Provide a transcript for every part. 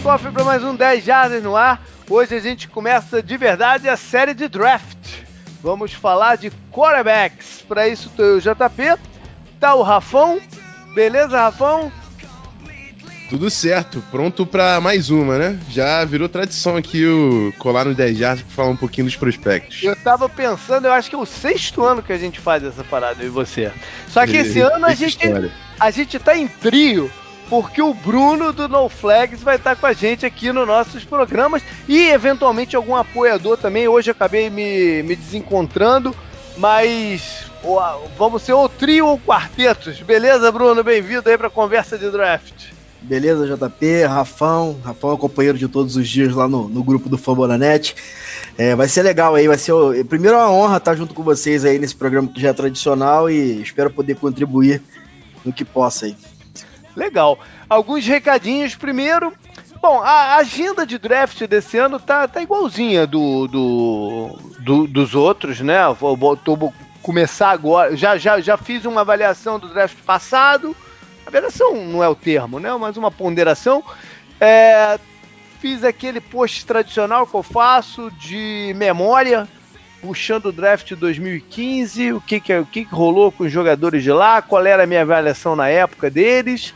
kickoff para mais um 10 Jardas no ar. Hoje a gente começa de verdade a série de draft. Vamos falar de quarterbacks. Para isso tô eu, JP. Tá o Rafão. Beleza, Rafão? Tudo certo, pronto para mais uma, né? Já virou tradição aqui o colar no 10 Jardas para falar um pouquinho dos prospectos. Eu tava pensando, eu acho que é o sexto ano que a gente faz essa parada, eu e você. Só que esse ano a gente, a gente tá em trio porque o Bruno do No Flags vai estar com a gente aqui nos nossos programas e eventualmente algum apoiador também. Hoje acabei me, me desencontrando, mas vamos ser ou trio ou quartetos. Beleza, Bruno? Bem-vindo aí para a conversa de draft. Beleza, JP, Rafão, Rafão é companheiro de todos os dias lá no, no grupo do Fambonanet. É, vai ser legal aí, vai ser. Primeiro é uma honra estar junto com vocês aí nesse programa que já é tradicional e espero poder contribuir no que possa aí. Legal. Alguns recadinhos primeiro. Bom, a agenda de draft desse ano tá, tá igualzinha do, do, do dos outros, né? Vou, vou começar agora. Já, já, já fiz uma avaliação do draft passado. Avaliação não é o termo, né? Mas uma ponderação. É, fiz aquele post tradicional que eu faço de memória, puxando o draft 2015, o que, que, o que, que rolou com os jogadores de lá, qual era a minha avaliação na época deles.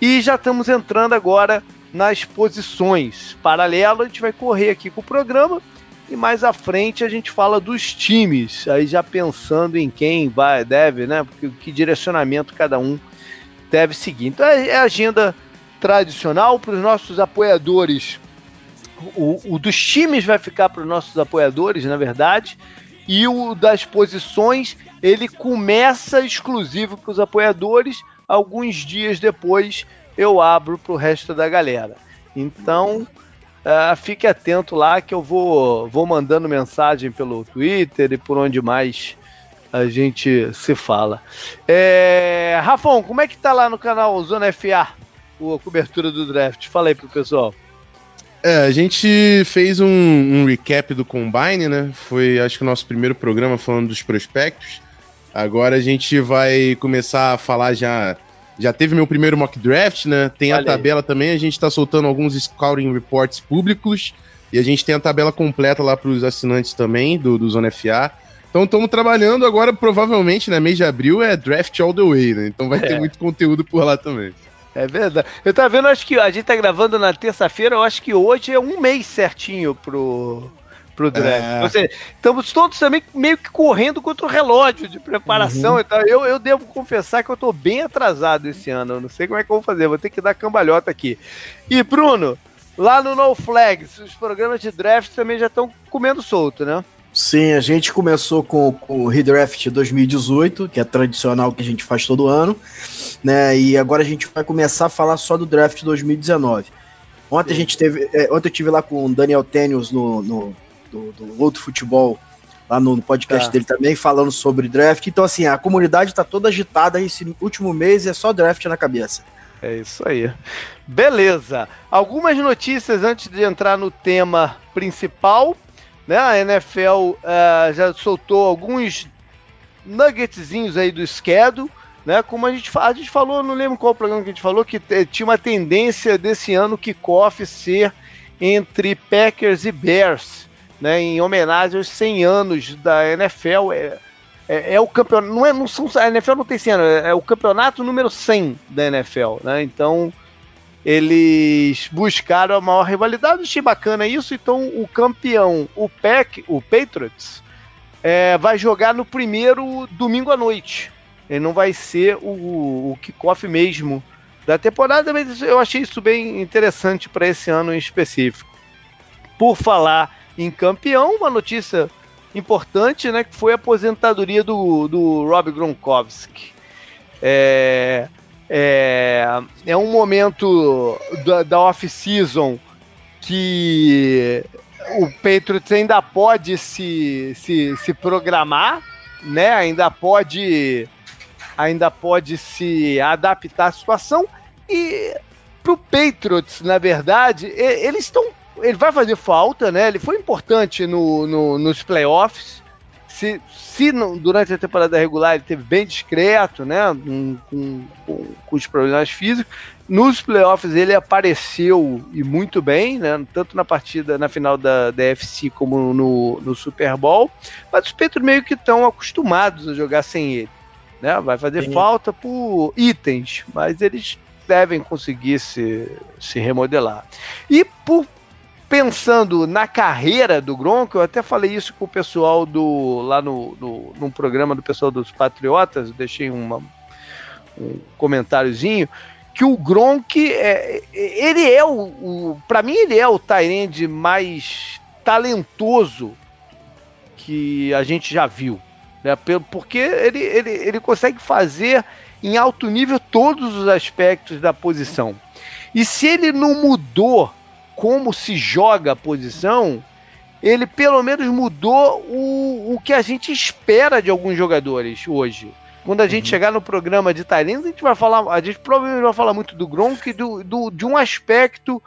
E já estamos entrando agora nas posições. Paralelo, a gente vai correr aqui com o programa e mais à frente a gente fala dos times, aí já pensando em quem vai, deve, né? Porque que direcionamento cada um deve seguir. Então é, é agenda tradicional para os nossos apoiadores. O, o, dos times vai ficar para os nossos apoiadores, na verdade, e o das posições ele começa exclusivo para os apoiadores alguns dias depois eu abro para o resto da galera. Então, uh, fique atento lá que eu vou, vou mandando mensagem pelo Twitter e por onde mais a gente se fala. É, como é que tá lá no canal Zona FA, a cobertura do draft? Fala aí pro pessoal. É, a gente fez um, um, recap do Combine, né? Foi, acho que o nosso primeiro programa falando dos prospectos. Agora a gente vai começar a falar já. Já teve meu primeiro mock draft, né? Tem Olha a tabela aí. também. A gente tá soltando alguns scouting reports públicos. E a gente tem a tabela completa lá para os assinantes também do, do Zona FA. Então estamos trabalhando agora, provavelmente, né? Mês de abril é draft all the way, né? Então vai é. ter muito conteúdo por lá também. É verdade. Eu tava vendo, acho que a gente tá gravando na terça-feira, eu acho que hoje é um mês certinho pro, pro draft. É. Seja, estamos todos também meio que correndo contra o relógio de preparação. Uhum. Então eu, eu devo confessar que eu tô bem atrasado esse ano. Eu não sei como é que eu vou fazer, vou ter que dar cambalhota aqui. E Bruno, lá no No Flags, os programas de draft também já estão comendo solto, né? Sim, a gente começou com, com o Redraft 2018, que é tradicional que a gente faz todo ano, né? E agora a gente vai começar a falar só do draft 2019. Ontem a gente teve, é, ontem eu tive lá com o Daniel Tênios no, no do, do outro futebol lá no, no podcast tá. dele também falando sobre draft. Então assim, a comunidade está toda agitada esse último mês é só draft na cabeça. É isso aí. Beleza. Algumas notícias antes de entrar no tema principal. Né? A NFL uh, eh, já soltou alguns nuggetzinhos aí do schedule, né? Como a gente, a gente falou, não lembro qual programa que a gente falou, que tinha uma tendência desse ano kickoff ser entre Packers e Bears, né? Em homenagem aos 100 anos da NFL. É, é, é o campeonato, não é, não são, a NFL não tem 100 anos, é, é o campeonato número 100 da NFL, né? Então eles buscaram a maior rivalidade, achei bacana isso. Então, o campeão, o Pack, o Patriots, é, vai jogar no primeiro domingo à noite. Ele não vai ser o, o kickoff mesmo da temporada, mas eu achei isso bem interessante para esse ano em específico. Por falar em campeão, uma notícia importante, né, que foi a aposentadoria do, do Rob Gronkowski. É, é, é um momento da, da off-season que o Patriots ainda pode se, se, se programar, né? Ainda pode ainda pode se adaptar à situação e pro Patriots, na verdade, eles estão ele vai fazer falta, né? Ele foi importante no, no nos playoffs, se, se não, durante a temporada regular ele teve bem discreto, né, com, com, com, os problemas físicos, nos playoffs ele apareceu e muito bem, né? Tanto na partida na final da, DFC como no, no Super Bowl. Mas os Patriots meio que estão acostumados a jogar sem ele. Né? Vai fazer Sim. falta por itens, mas eles devem conseguir se, se remodelar. E por pensando na carreira do Gronk, eu até falei isso com o pessoal do lá no, no num programa do pessoal dos Patriotas, deixei uma, um comentáriozinho que o Gronk é, ele é o, o para mim ele é o Tyrande mais talentoso que a gente já viu, né? Porque ele, ele, ele consegue fazer em alto nível todos os aspectos da posição. E se ele não mudou como se joga a posição, ele pelo menos mudou o, o que a gente espera de alguns jogadores hoje. Quando a gente uhum. chegar no programa de Tyrants, a gente vai falar, a gente provavelmente vai falar muito do Gronk e do, do, de um aspecto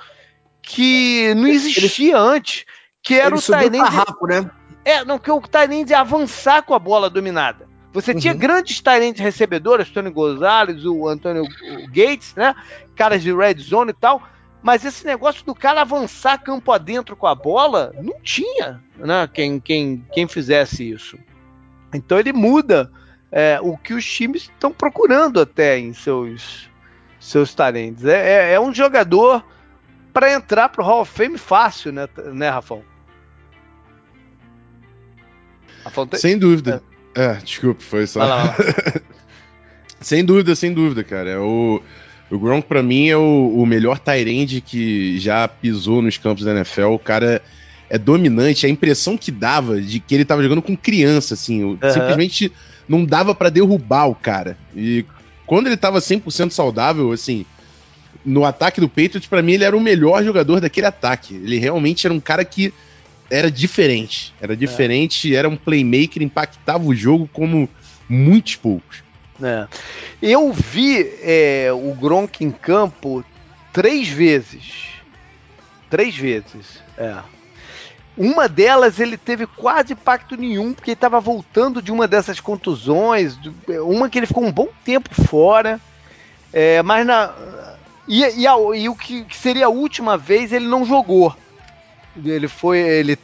que não existia ele, antes, que era o Tyrants. né? É, não, que o Tyrants avançar com a bola dominada. Você uhum. tinha grandes talentos recebedores, Tony Gonzalez, o Antônio Gates, né? Caras de red zone e tal mas esse negócio do cara avançar campo adentro com a bola, não tinha né, quem, quem, quem fizesse isso. Então ele muda é, o que os times estão procurando até em seus, seus talentos. É, é, é um jogador para entrar para o Hall of Fame fácil, né, né Rafão? Tem... Sem dúvida. É. é, desculpa, foi só. Vai lá, vai lá. sem dúvida, sem dúvida, cara. É o. O Gronk, para mim, é o, o melhor Tyrande que já pisou nos campos da NFL. O cara é dominante. A impressão que dava de que ele tava jogando com criança, assim. Uhum. Simplesmente não dava para derrubar o cara. E quando ele tava 100% saudável, assim, no ataque do Patriots, para mim, ele era o melhor jogador daquele ataque. Ele realmente era um cara que era diferente. Era diferente, é. era um playmaker, impactava o jogo como muitos poucos. É. Eu vi é, o Gronk em campo três vezes. Três vezes, é. Uma delas ele teve quase impacto nenhum, porque ele estava voltando de uma dessas contusões, uma que ele ficou um bom tempo fora, é, mas na. E, e, a, e o que seria a última vez ele não jogou. Ele foi. Ele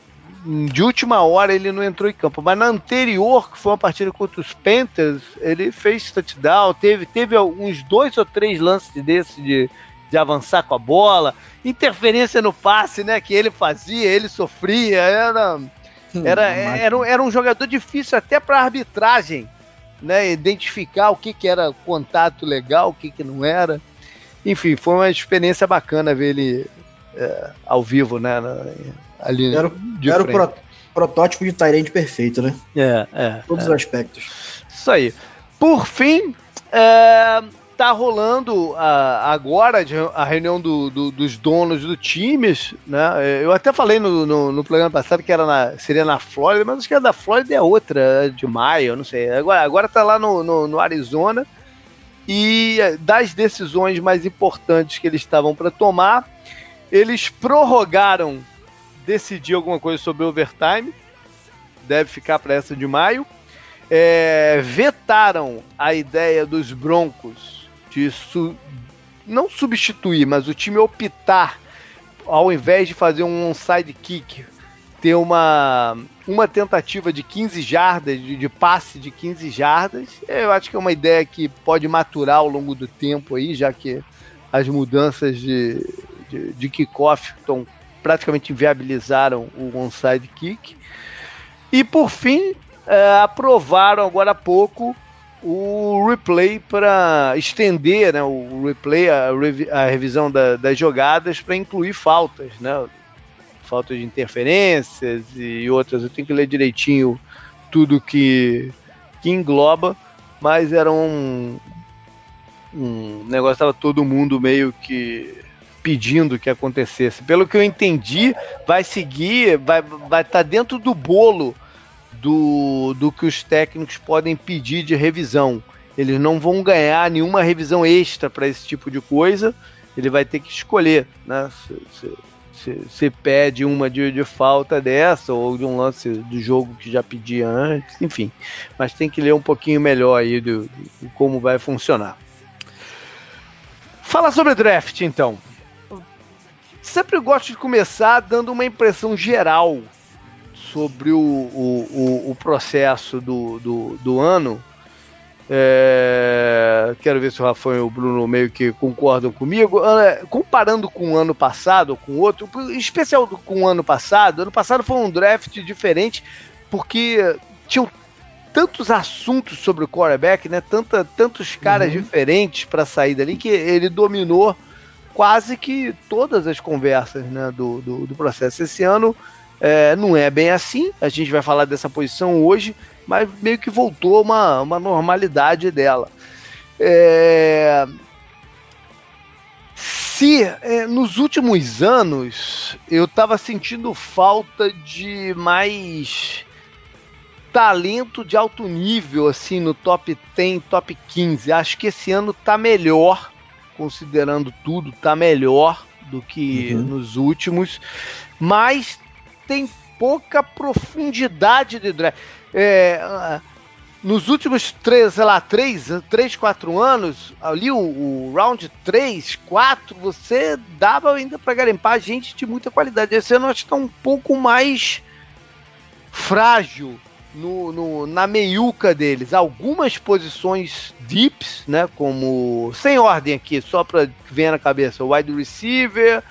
de última hora ele não entrou em campo, mas na anterior, que foi uma partida contra os Panthers, ele fez touchdown, teve, teve uns dois ou três lances desses de, de avançar com a bola, interferência no passe, né, que ele fazia, ele sofria, era era, era, era um jogador difícil até para arbitragem, né, identificar o que, que era contato legal, o que, que não era. Enfim, foi uma experiência bacana ver ele é, ao vivo, né, ali Era, era o pro, protótipo de Tyrande perfeito, né? É, é. Todos é. os aspectos. Isso aí. Por fim, é, tá rolando a, agora a reunião do, do, dos donos do times, né? Eu até falei no, no, no, programa passado que era na, seria na Flórida, mas acho que a da Flórida é outra, é de maio, não sei. Agora, agora tá lá no, no, no Arizona e das decisões mais importantes que eles estavam para tomar, eles prorrogaram decidir alguma coisa sobre overtime. Deve ficar para essa de maio. É, vetaram a ideia dos Broncos de su não substituir, mas o time optar, ao invés de fazer um onside kick, ter uma, uma tentativa de 15 jardas, de, de, passe de 15 jardas. Eu acho que é uma ideia que pode maturar ao longo do tempo aí, já que as mudanças de, de, kickoff estão praticamente inviabilizaram o onside kick. E por fim, é, aprovaram agora há pouco o replay para estender né, o replay, a, a revisão da, das jogadas para incluir faltas, né? Faltas de interferências e outras. Eu tenho que ler direitinho tudo que, que engloba, mas era um, um negócio, estava todo mundo meio que pedindo que acontecesse. Pelo que eu entendi, vai seguir, vai estar vai tá dentro do bolo do, do que os técnicos podem pedir de revisão. Eles não vão ganhar nenhuma revisão extra para esse tipo de coisa. Ele vai ter que escolher, né? Se, se, se, se pede uma de, de, falta dessa ou de um lance do jogo que já pedia antes, enfim. Mas tem que ler um pouquinho melhor aí do, como vai funcionar. Fala sobre draft, então. Sempre gosto de começar dando uma impressão geral sobre o, o, o, o processo do, do, do ano. É, quero ver se o Rafael e o Bruno meio que concordam comigo. É, comparando com o ano passado, com outro, em especial com o ano passado, ano passado foi um draft diferente porque tinham tantos assuntos sobre o quarterback, né? Tanta, tantos caras uhum. diferentes para sair dali que ele dominou quase que todas as conversas né, do, do, do processo. Esse ano é, não é bem assim, a gente vai falar dessa posição hoje, mas meio que voltou uma, uma normalidade dela. É... Se é, nos últimos anos eu estava sentindo falta de mais talento de alto nível, assim, no top 10, top 15. Acho que esse ano tá melhor, considerando tudo, tá melhor do que uhum. nos últimos, mas tem pouca profundidade de draft. É, nos últimos três, sei lá, três, três, quatro anos, ali o, o round 3, 4, você dava ainda para garimpar gente de muita qualidade. Esse ano acho que tá um pouco mais frágil no, no, na meiuca deles algumas posições deeps, né? Como sem ordem aqui, só para ver na cabeça, wide receiver,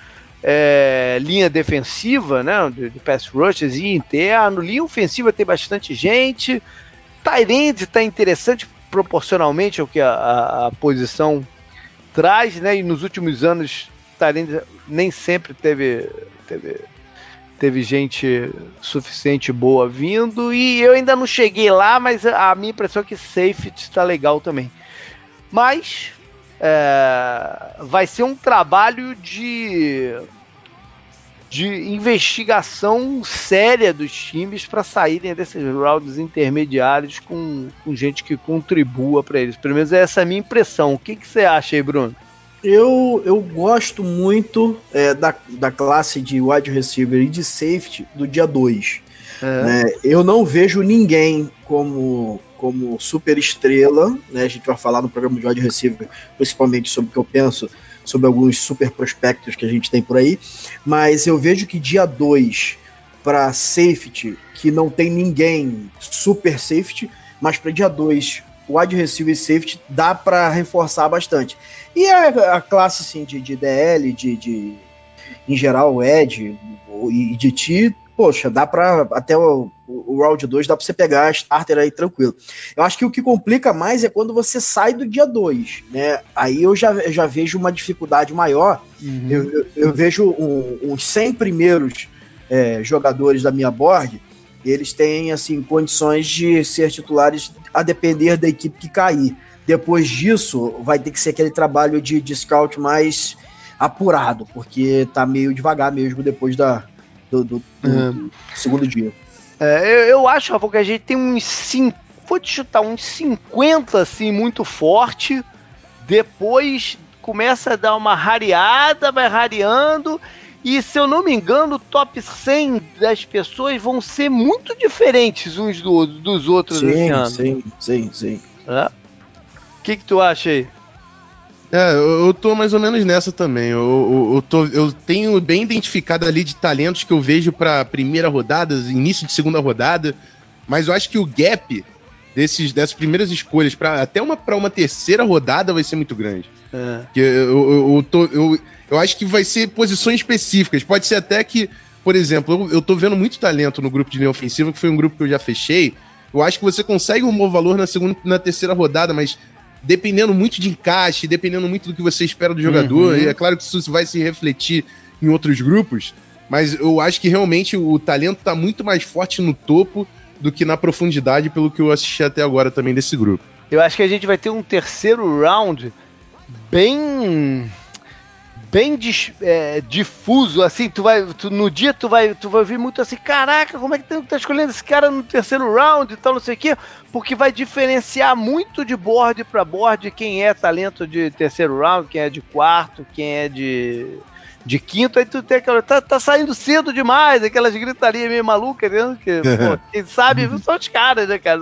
é, linha defensiva, né? De, de pass rushes e interno, linha ofensiva tem bastante gente, Tyrande está interessante proporcionalmente ao que a, a, a, posição traz, né? E nos últimos anos Tyrande nem sempre teve, teve teve gente suficiente boa vindo e eu ainda não cheguei lá, mas a minha impressão é que safety está legal também. Mas é, vai ser um trabalho de de investigação séria dos times para saírem desses rounds intermediários com, com gente que contribua para eles. Pelo menos essa é a minha impressão. O que, que você acha aí, Bruno? Eu, eu gosto muito é, da, da classe de wide receiver e de safety do dia 2. É. Né? Eu não vejo ninguém como, como super estrela. Né? A gente vai falar no programa de wide receiver, principalmente sobre o que eu penso sobre alguns super prospectos que a gente tem por aí. Mas eu vejo que dia 2 para safety, que não tem ninguém super safety, mas para dia 2 wide receiver e safety dá para reforçar bastante. E a, a classe assim, de, de DL, de, de em geral, Ed e de Ti, poxa, dá para até o, o round 2 dá para você pegar a starter aí tranquilo. Eu acho que o que complica mais é quando você sai do dia 2, né? Aí eu já, já vejo uma dificuldade maior. Uhum. Eu, eu, eu, vejo um, uns 100 primeiros é, jogadores da minha board eles têm assim condições de ser titulares a depender da equipe que cair. Depois disso, vai ter que ser aquele trabalho de, de scout mais apurado, porque tá meio devagar mesmo depois da, do, do, do, uhum. do segundo dia. É, eu, eu, acho, Rafa, que a gente tem uns 5, vou te chutar, uns 50 assim, muito forte. Depois começa a dar uma rareada, vai rareando e se eu não me engano, o top 100 das pessoas vão ser muito diferentes uns do, dos outros sim, esse ano. Sim, sim, sim. É? O que, que tu acha aí? É, eu, eu tô mais ou menos nessa também. Eu, eu, eu, tô, eu tenho bem identificado ali de talentos que eu vejo pra primeira rodada, início de segunda rodada, mas eu acho que o gap desses, dessas primeiras escolhas para até uma, pra uma terceira rodada vai ser muito grande. É. eu, eu, eu, tô, eu, eu acho que vai ser posições específicas. Pode ser até que, por exemplo, eu, eu tô vendo muito talento no grupo de linha ofensiva, que foi um grupo que eu já fechei. Eu acho que você consegue um bom valor na segunda na terceira rodada, mas dependendo muito de encaixe, dependendo muito do que você espera do jogador, uhum. e é claro que isso vai se refletir em outros grupos, mas eu acho que realmente o talento tá muito mais forte no topo do que na profundidade, pelo que eu assisti até agora também desse grupo. Eu acho que a gente vai ter um terceiro round bem bem é, difuso, assim, tu vai, tu, no dia tu vai, tu vai ver muito assim, caraca, como é que tu tá escolhendo esse cara no terceiro round e tal, não sei o quê, porque vai diferenciar muito de board para board quem é talento de terceiro round, quem é de quarto, quem é de de quinto, aí tu tem aquela. Tá, tá saindo cedo demais, aquelas gritarias meio malucas, né? Que, pô, quem sabe são os caras, né, cara?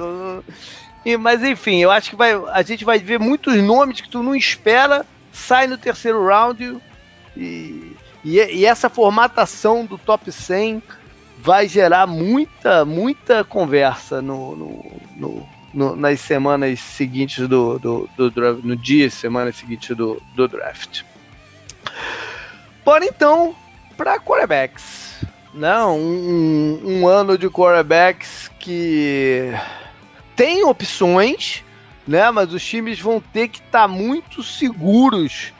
E, mas enfim, eu acho que vai, a gente vai ver muitos nomes que tu não espera sai no terceiro round e, e, e essa formatação do top 100 vai gerar muita, muita conversa no, no, no, no nas semanas seguintes do, do, do, draft, no dia semanas seguintes do, do draft. Bora então para quarterbacks. Não, né? um, um ano de quarterbacks que tem opções, né? Mas os times vão ter que estar tá muito seguros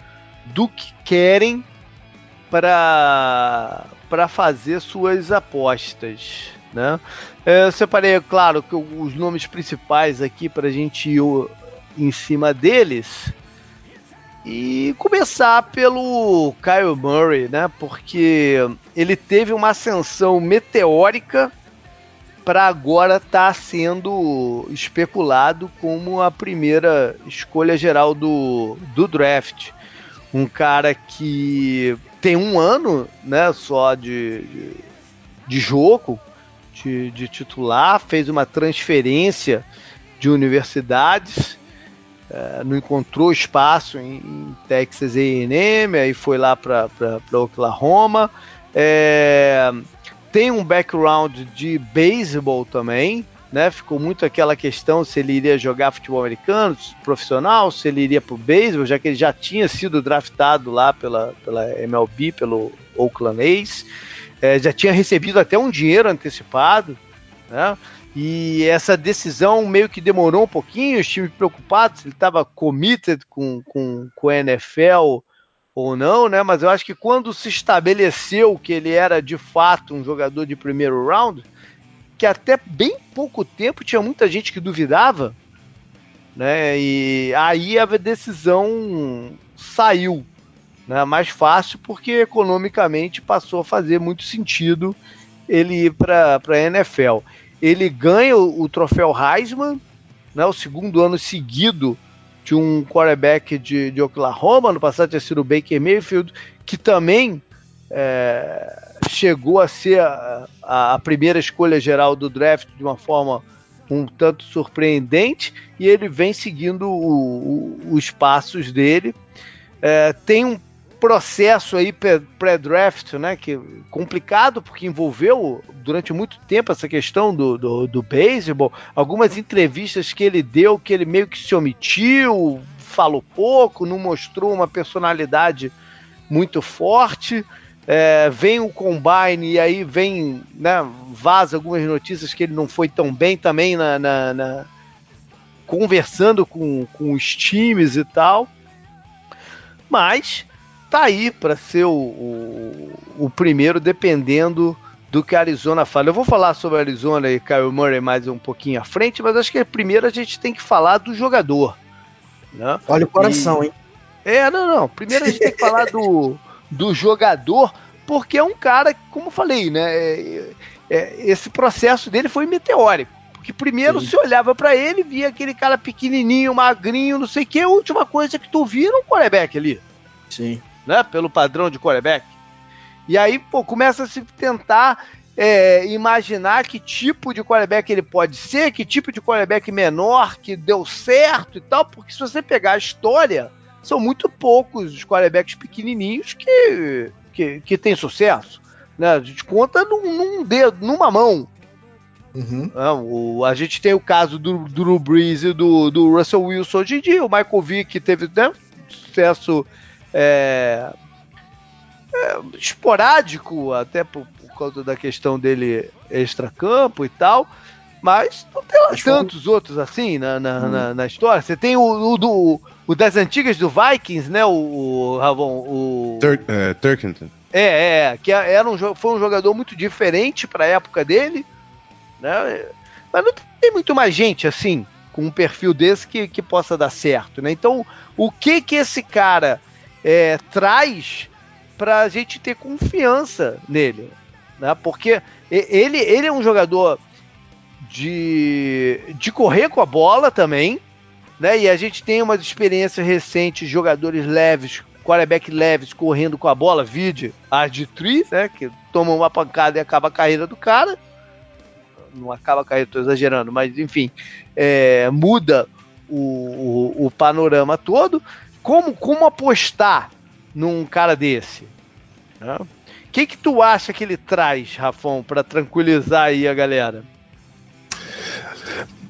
do que querem para para fazer suas apostas, né? É, eu separei, claro, que os nomes principais aqui para a gente ir em cima deles e começar pelo Kyle Murray, né? Porque ele teve uma ascensão meteórica para agora estar tá sendo especulado como a primeira escolha geral do, do draft. Um cara que tem um ano né, só de, de, de jogo, de, de, titular, fez uma transferência de universidades, é, não encontrou espaço em, em Texas A&M, aí foi lá para Oklahoma. É, tem um background de beisebol também, né? Ficou muito aquela questão se ele iria jogar futebol americano, profissional, se ele iria para o beisebol, já que ele já tinha sido draftado lá pela, pela MLB, pelo Oakland A's, é, já tinha recebido até um dinheiro antecipado, né? E essa decisão meio que demorou um pouquinho, os times preocupados, ele estava committed com, com, com a NFL ou não, né? Mas eu acho que quando se estabeleceu que ele era de fato um jogador de primeiro round, que até bem pouco tempo tinha muita gente que duvidava, né? E aí a decisão saiu, né? Mais fácil porque economicamente passou a fazer muito sentido ele ir para a NFL. Ele ganha o, o troféu Heisman, né? O segundo ano seguido de um quarterback de, de Oklahoma, no passado tinha sido o Baker Mayfield, que também é, chegou a ser a, a, primeira escolha geral do draft de uma forma um tanto surpreendente e ele vem seguindo o, o, os passos dele. É, tem um processo aí pré-draft, né, que complicado porque envolveu durante muito tempo essa questão do, do, do beisebol, algumas entrevistas que ele deu que ele meio que se omitiu, falou pouco, não mostrou uma personalidade muito forte. É, vem o Combine e aí vem, né, vaza algumas notícias que ele não foi tão bem também na, na, na conversando com, com os times e tal. Mas tá aí para ser o, o, o, primeiro, dependendo do que a Arizona fala. Eu vou falar sobre a Arizona e Kyle Murray mais um pouquinho à frente, mas acho que primeiro a gente tem que falar do jogador. Né? Olha o coração, e... hein? É, não, não. Primeiro a gente tem que falar do, do jogador, porque é um cara, como eu falei, né? É, é, esse processo dele foi meteórico. Porque primeiro Sim. você olhava para ele, via aquele cara pequenininho, magrinho, não sei o que, a última coisa que tu via era um quarterback ali. Sim. Né? Pelo padrão de quarterback. E aí, pô, começa a se tentar é, imaginar que tipo de quarterback ele pode ser, que tipo de quarterback menor que deu certo e tal, porque se você pegar a história, são muito poucos os quarterbacks pequenininhos que, que, que têm sucesso. Né? A gente conta num, num dedo, numa mão. Uhum. É, o, a gente tem o caso do, do Drew Brees e do, do Russell Wilson hoje em dia. O Michael Vick teve né, sucesso é, é, esporádico, até por, por, causa da questão dele extra-campo e tal. Mas não tem lá tantos outros assim na, na, hum. na, na, história. Você tem o, o, do, o das antigas do Vikings, né? O, o Ravon, o. Tur uh, Turkington. É, é, que era um, foi um jogador muito diferente para a época dele, né? Mas não tem muito mais gente assim, com um perfil desse que, que possa dar certo, né? Então, o que que esse cara é, traz para a gente ter confiança nele, né? Porque ele, ele é um jogador de, de correr com a bola também, né? E a gente tem umas experiências recentes de jogadores leves, quarterback leves, correndo com a bola, vide de Tree, né? Que toma uma pancada e acaba a carreira do cara. Não acaba a carreira, estou exagerando, mas enfim, é, muda o, o, o panorama todo como, como apostar num cara desse? O que, que tu acha que ele traz, Rafão, para tranquilizar aí a galera?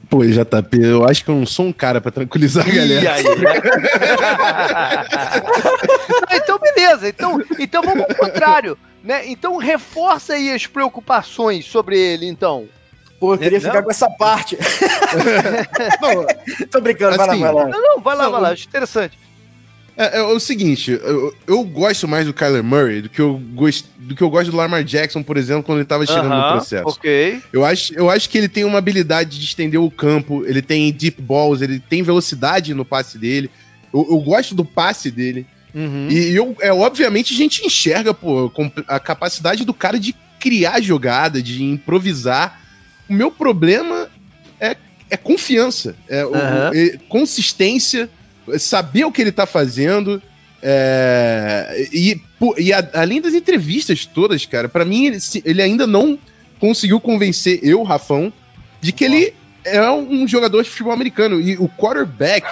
Pô, JP, eu acho que eu não sou um cara para tranquilizar a galera. Aí, né? então, beleza. Então, então vamos ao contrário. Né? Então reforça aí as preocupações sobre ele, então. Pô, eu queria não. ficar com essa parte. não, Tô brincando, assim, vai lá, vai lá. Não, não, vai lá, não, vai lá. Acho interessante. É, é, o seguinte, eu, eu, gosto mais do Kyler Murray do que, eu gost, do que eu gosto do Lamar Jackson, por exemplo, quando ele estava chegando uh -huh, no processo. Ok. Eu acho, eu acho que ele tem uma habilidade de estender o campo, ele tem deep balls, ele tem velocidade no passe dele. Eu, eu gosto do passe dele. Uhum. E eu, é, obviamente a gente enxerga pô, a capacidade do cara de criar jogada, de improvisar. O meu problema é, é confiança, é, uhum. o, é consistência saber o que ele tá fazendo. É, e, e a, além das entrevistas todas, cara, para mim ele, ele, ainda não conseguiu convencer eu, Rafão, de que ele é um jogador de futebol americano. E o quarterback.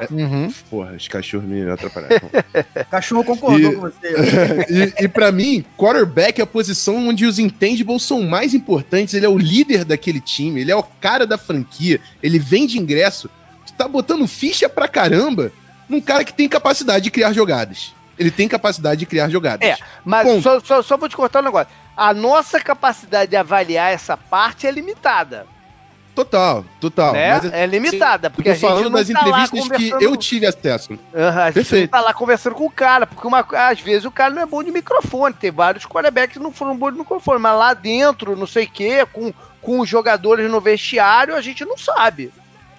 É, uhum. Porra, os cachorros me atrapalharam. Cachorro concordou e, com você. e, e para mim, quarterback é a posição onde os intangibles são mais importantes. Ele é o líder daquele time, ele é o cara da franquia, ele vende ingresso tá botando ficha pra caramba num cara que tem capacidade de criar jogadas. Ele tem capacidade de criar jogadas. É, mas só, só, só, vou te cortar um negócio. A nossa capacidade de avaliar essa parte é limitada. Total, total. Né? Mas, é limitada, porque a gente falando das tá entrevistas que eu tive acesso. Uhum, a gente tá lá conversando com o cara, porque uma, às vezes o cara não é bom de microfone. Tem vários quarterbacks que não foram bons de microfone, mas lá dentro, não sei o quê, com, com os jogadores no vestiário, a gente não sabe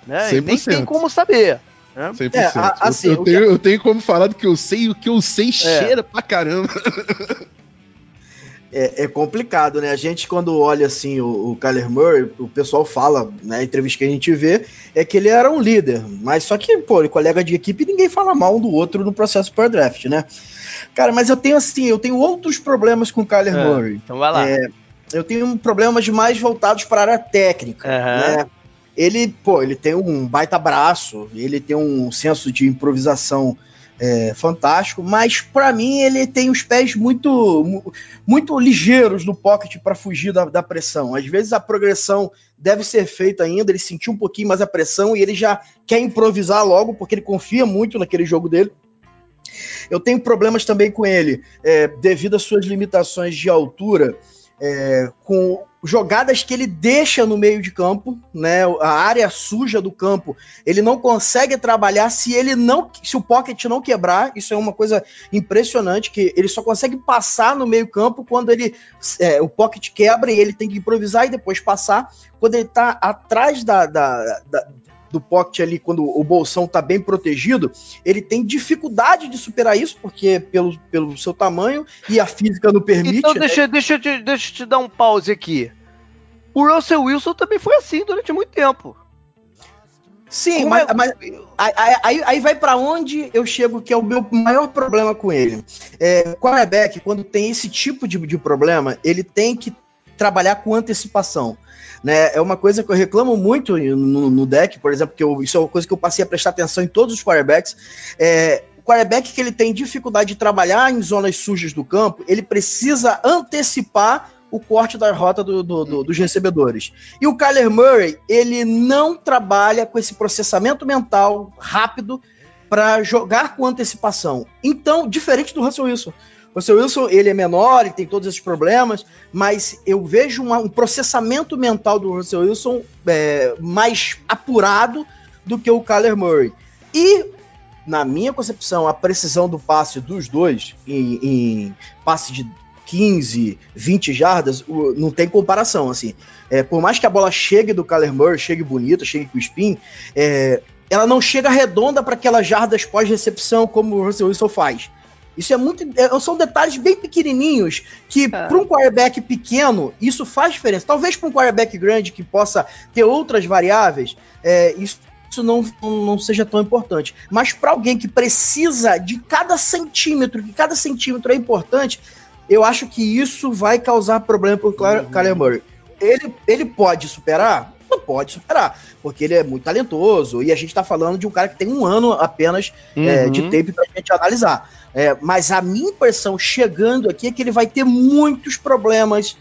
né? E nem tem como saber. Né? 100%. É, a, assim, eu, eu, tenho, que... eu tenho como falar do que eu sei, o que eu sei é. cheira pra caramba. É, é, complicado, né? A gente, quando olha assim o, o Kyler Murray, o pessoal fala, né? entrevista que a gente vê, é que ele era um líder. Mas só que, pô, ele é colega de equipe ninguém fala mal um do outro no processo por draft, né? Cara, mas eu tenho assim, eu tenho outros problemas com o Kyler é, Murray. Então vai lá. É, eu tenho problemas mais voltados para a área técnica, uhum. né? Ele, pô, ele tem um baita braço, ele tem um senso de improvisação é, fantástico, mas para mim ele tem os pés muito muito ligeiros no pocket para fugir da, da, pressão. Às vezes a progressão deve ser feita ainda, ele sentiu um pouquinho mais a pressão e ele já quer improvisar logo porque ele confia muito naquele jogo dele. Eu tenho problemas também com ele, é, devido às suas limitações de altura, é, com jogadas que ele deixa no meio de campo, né? A área suja do campo, ele não consegue trabalhar se ele não, se o pocket não quebrar. Isso é uma coisa impressionante que ele só consegue passar no meio campo quando ele é, o pocket quebra e ele tem que improvisar e depois passar. Quando ele está atrás da, da, da do pocket ali, quando o bolsão tá bem protegido, ele tem dificuldade de superar isso, porque pelo, pelo seu tamanho e a física não permite. Então deixa, né? deixa, deixa, deixa eu te dar um pause aqui. O Russell Wilson também foi assim durante muito tempo. Sim, mas, é... mas aí, aí vai para onde eu chego, que é o meu maior problema com ele. É, quarterback, quando tem esse tipo de, de problema, ele tem que trabalhar com antecipação. Né? É uma coisa que eu reclamo muito no, no deck, por exemplo, que eu, isso é uma coisa que eu passei a prestar atenção em todos os quarterbacks. É, o quarterback que ele tem dificuldade de trabalhar em zonas sujas do campo, ele precisa antecipar o corte da rota do, do, do, dos recebedores. E o Kyler Murray, ele não trabalha com esse processamento mental rápido para jogar com antecipação. Então, diferente do Russell Wilson. O Wilson, ele é menor, ele tem todos esses problemas, mas eu vejo uma, um processamento mental do Russell Wilson é, mais apurado do que o Kyler Murray. E, na minha concepção, a precisão do passe dos dois, em, em passe de 15, 20 jardas, não tem comparação, assim. É, por mais que a bola chegue do Kyler Murray, chegue bonita, chegue com spin, é, ela não chega redonda para aquelas jardas pós-recepção como o Russell Wilson faz. Isso é muito. É, são detalhes bem pequenininhos que, é. para um quarterback pequeno, isso faz diferença. Talvez para um quarterback grande que possa ter outras variáveis, é, isso isso não, não seja tão importante. Mas para alguém que precisa de cada centímetro, que cada centímetro é importante, eu acho que isso vai causar problema para o uhum. Kyler Murray. Ele, ele pode superar? Pode superar, porque ele é muito talentoso e a gente tá falando de um cara que tem um ano apenas uhum. é, de tempo pra gente analisar. É, mas a minha impressão chegando aqui é que ele vai ter muitos problemas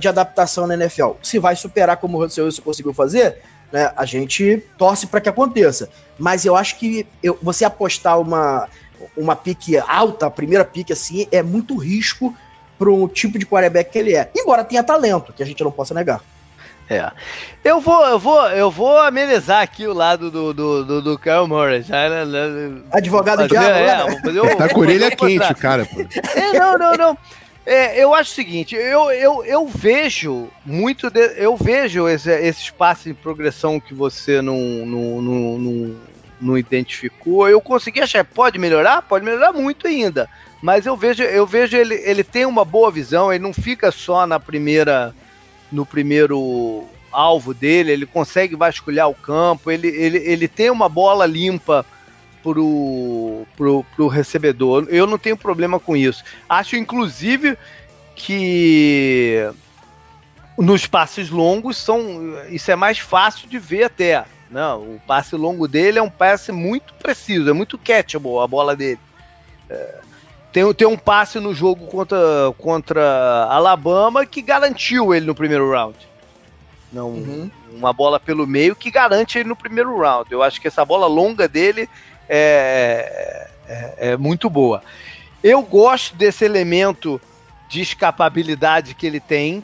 de adaptação na NFL. Se vai superar como o Russell Wilson conseguiu fazer, né, a gente torce para que aconteça. Mas eu acho que eu, você apostar uma, uma pique alta, a primeira pique assim, é muito risco para o tipo de quarterback que ele é. Embora tenha talento, que a gente não possa negar. É. Eu vou, eu vou, eu vou amenizar aqui o lado do, do, do, do Kyle né, né, Advogado de diabo, é, né? vou Tá com orelha quente, cara, pô. É, não, não, não. É, eu acho o seguinte, eu, eu, eu vejo muito, de, eu vejo esse, esse espaço de progressão que você não, não, não, não, não identificou. Eu consegui achar, pode melhorar? Pode melhorar muito ainda. Mas eu vejo, eu vejo ele, ele tem uma boa visão, ele não fica só na primeira, no primeiro alvo dele, ele consegue vasculhar o campo, ele, ele, ele tem uma bola limpa pro, pro, pro recebedor. Eu não tenho problema com isso. Acho, inclusive, que nos passes longos são. Isso é mais fácil de ver até. Não, né? o passe longo dele é um passe muito preciso, é muito catchable a bola dele. É, tem, tem um passe no jogo contra, contra Alabama que garantiu ele no primeiro round. Não, uhum. Uma bola pelo meio que garante ele no primeiro round. Eu acho que essa bola longa dele é, é, é muito boa. Eu gosto desse elemento de escapabilidade que ele tem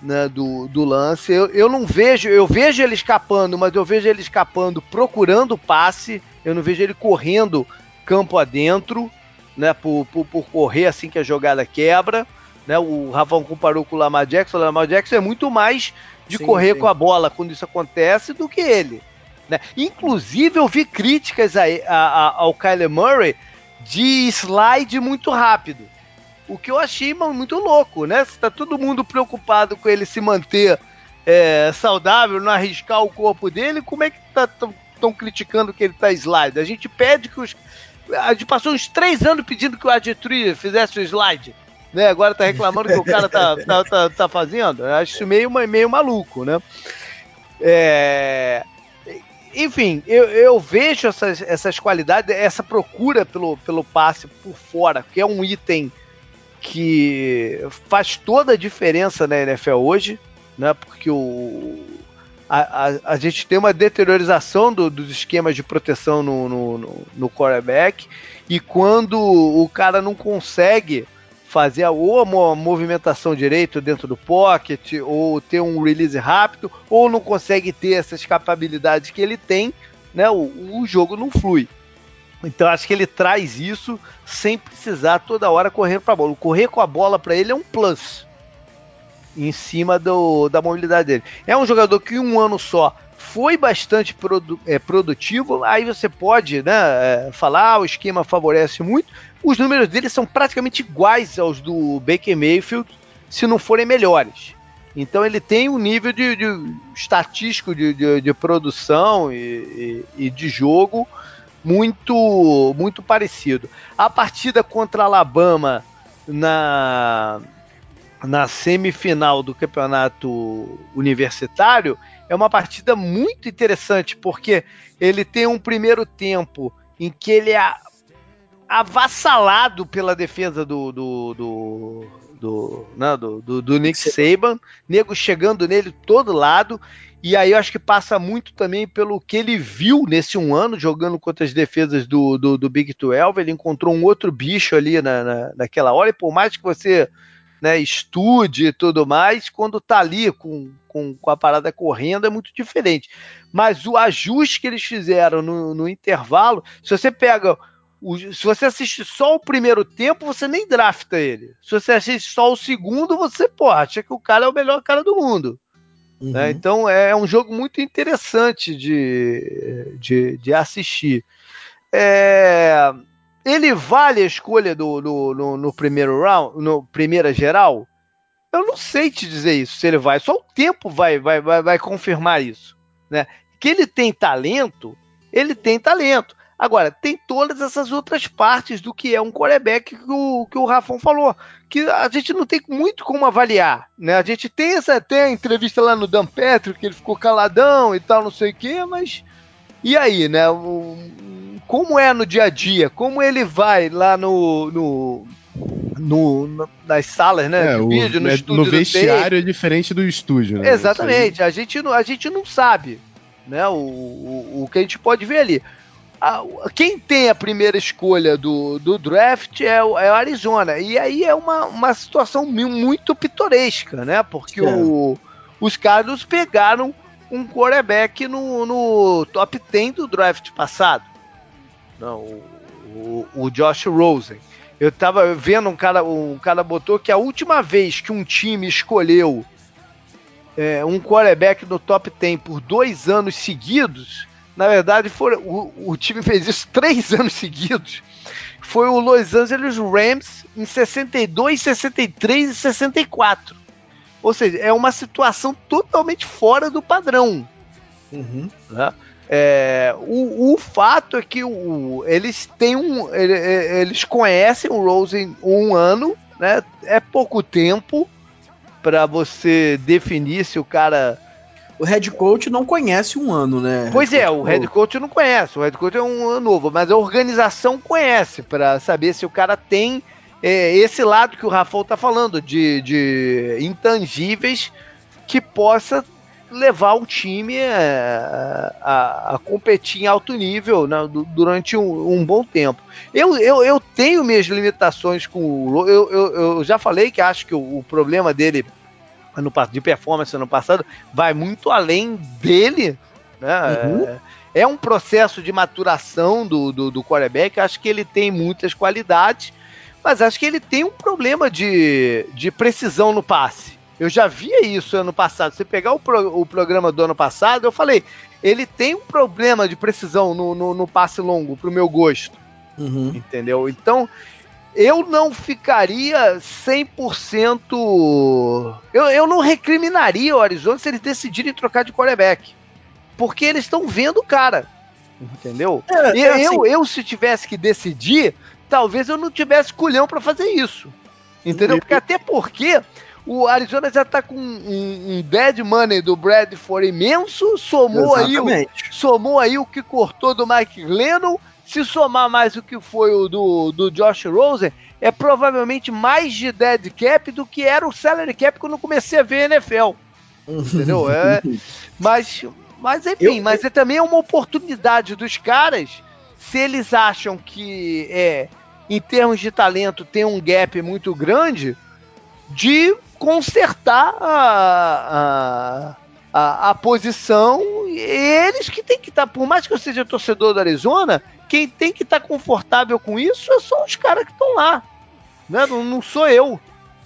né, do, do lance. Eu, eu não vejo, eu vejo ele escapando, mas eu vejo ele escapando procurando passe. Eu não vejo ele correndo campo adentro, né, por, por, por correr assim que a jogada quebra. Né, o Rafão comparou com o Lamar Jackson. O Lamar Jackson é muito mais de sim, correr sim. com a bola quando isso acontece do que ele. Né? Inclusive, eu vi críticas a, a, a, ao Kyler Murray de slide muito rápido. O que eu achei muito louco, né? Se tá todo mundo preocupado com ele se manter é, saudável, não arriscar o corpo dele, como é que tá tão criticando que ele tá slide? A gente pede que os. A gente passou uns três anos pedindo que o Aditri fizesse o slide. Né? Agora tá reclamando que o cara tá, tá, tá, tá fazendo. Acho isso meio, meio maluco, né? É, enfim, eu, eu vejo essas, essas qualidades, essa procura pelo, pelo passe por fora, que é um item que faz toda a diferença na NFL hoje, né? Porque o, a, a, a gente tem uma deteriorização do, dos esquemas de proteção no, no, no, no quarterback, e quando o cara não consegue fazer ou a movimentação direito dentro do pocket, ou ter um release rápido, ou não consegue ter essas capacidades que ele tem, né? O, o jogo não flui. Então acho que ele traz isso sem precisar toda hora correr para a bola. Correr com a bola para ele é um plus em cima do, da mobilidade dele. É um jogador que um ano só foi bastante produ é, produtivo. Aí você pode né, é, falar, ah, o esquema favorece muito, os números dele são praticamente iguais aos do Baker Mayfield, se não forem melhores. Então ele tem um nível de, de estatístico de, de, de produção e, e, e, de jogo muito muito parecido. A partida contra Alabama na, na semifinal do campeonato universitário é uma partida muito interessante porque ele tem um primeiro tempo em que ele é avassalado pela defesa do do, do, do, não, né, do, do, do Nick Saban, nego chegando nele todo lado. E aí eu acho que passa muito também pelo que ele viu nesse um ano jogando contra as defesas do, do, do Big 12. Ele encontrou um outro bicho ali na, na, naquela hora, e por mais que você né, estude e tudo mais, quando tá ali com, com, com, a parada correndo é muito diferente. Mas o ajuste que eles fizeram no, no intervalo, se você pega o, se você assiste só o primeiro tempo, você nem drafta ele. Se você assiste só o segundo, você, pô, acha que o cara é o melhor cara do mundo. Uhum. Né? Então é um jogo muito interessante de, de, de assistir. É, ele vale a escolha do, do no, no, primeiro round, no primeira geral? Eu não sei te dizer isso, se ele vai. Só o tempo vai, vai, vai, vai confirmar isso. Né? Que ele tem talento, ele tem talento. Agora, tem todas essas outras partes do que é um quarterback que o, que o Rafão falou, que a gente não tem muito como avaliar, né? A gente tem essa até entrevista lá no Dan Patrick, que ele ficou caladão e tal, não sei o quê, mas e aí, né? O, como é no dia a dia? Como ele vai lá no, no no, nas salas, né? É, de vídeo, no, é, no vestiário é diferente do estúdio, né? Exatamente. A gente, a gente não sabe, né? O, o, o que a gente pode ver ali. A, quem tem a primeira escolha do, do draft é o, é o Arizona. E aí é uma, uma situação muito pitoresca, né? Porque é. o, os Cardinals pegaram um quarterback no, no top 10 do draft passado. Não, o, o, o Josh Rosen. Eu tava vendo um cara, um cara botou que a última vez que um time escolheu é, um quarterback no top 10 por dois anos seguidos, na verdade foi, o, o time fez isso três anos seguidos, foi o Los Angeles Rams em 62, 63 e 64. Ou seja, é uma situação totalmente fora do padrão. Uhum. Né? É, o, o, fato é que o, eles têm um. Eles conhecem o Rosen um ano, né? É pouco tempo para você definir se o cara. O head coach não conhece um ano, né? Pois é, o head coach não conhece. O head coach é um ano novo, mas a organização conhece para saber se o cara tem é, esse lado que o Rafael tá falando de, de intangíveis que possa levar o time a, a, a, competir em alto nível né, durante um, um, bom tempo. Eu, eu, eu tenho minhas limitações com o. Eu, eu, eu já falei que acho que o, o problema dele no, de performance no passado vai muito além dele. Né? Uhum. É, é, um processo de maturação do, do, do quarterback. Acho que ele tem muitas qualidades, mas acho que ele tem um problema de, de precisão no passe. Eu já via isso ano passado. Você pegar o, pro, o programa do ano passado, eu falei, ele tem um problema de precisão no, no, no passe longo, pro meu gosto. Uhum. Entendeu? Então, eu não ficaria 100%. Eu, eu não recriminaria o Arizona se eles decidirem trocar de quarterback. Porque eles estão vendo o cara. Entendeu? É, eu, assim... eu, eu, se tivesse que decidir, talvez eu não tivesse culhão para fazer isso. Entendeu? Porque até porque o Arizona já tá com um, um dead money do Bradford imenso, somou aí, o, somou aí o que cortou do Mike Lennon, se somar mais o que foi o do, do Josh Rosen, é provavelmente mais de dead cap do que era o salary cap quando eu comecei a ver NFL. Entendeu? É, mas, mas enfim, eu, mas é também uma oportunidade dos caras, se eles acham que é, em termos de talento tem um gap muito grande, de consertar a, a, a, a posição. Eles que tem que estar, tá, por mais que eu seja torcedor do Arizona, quem tem que estar tá confortável com isso são os caras que estão lá. Né? Não, não sou eu.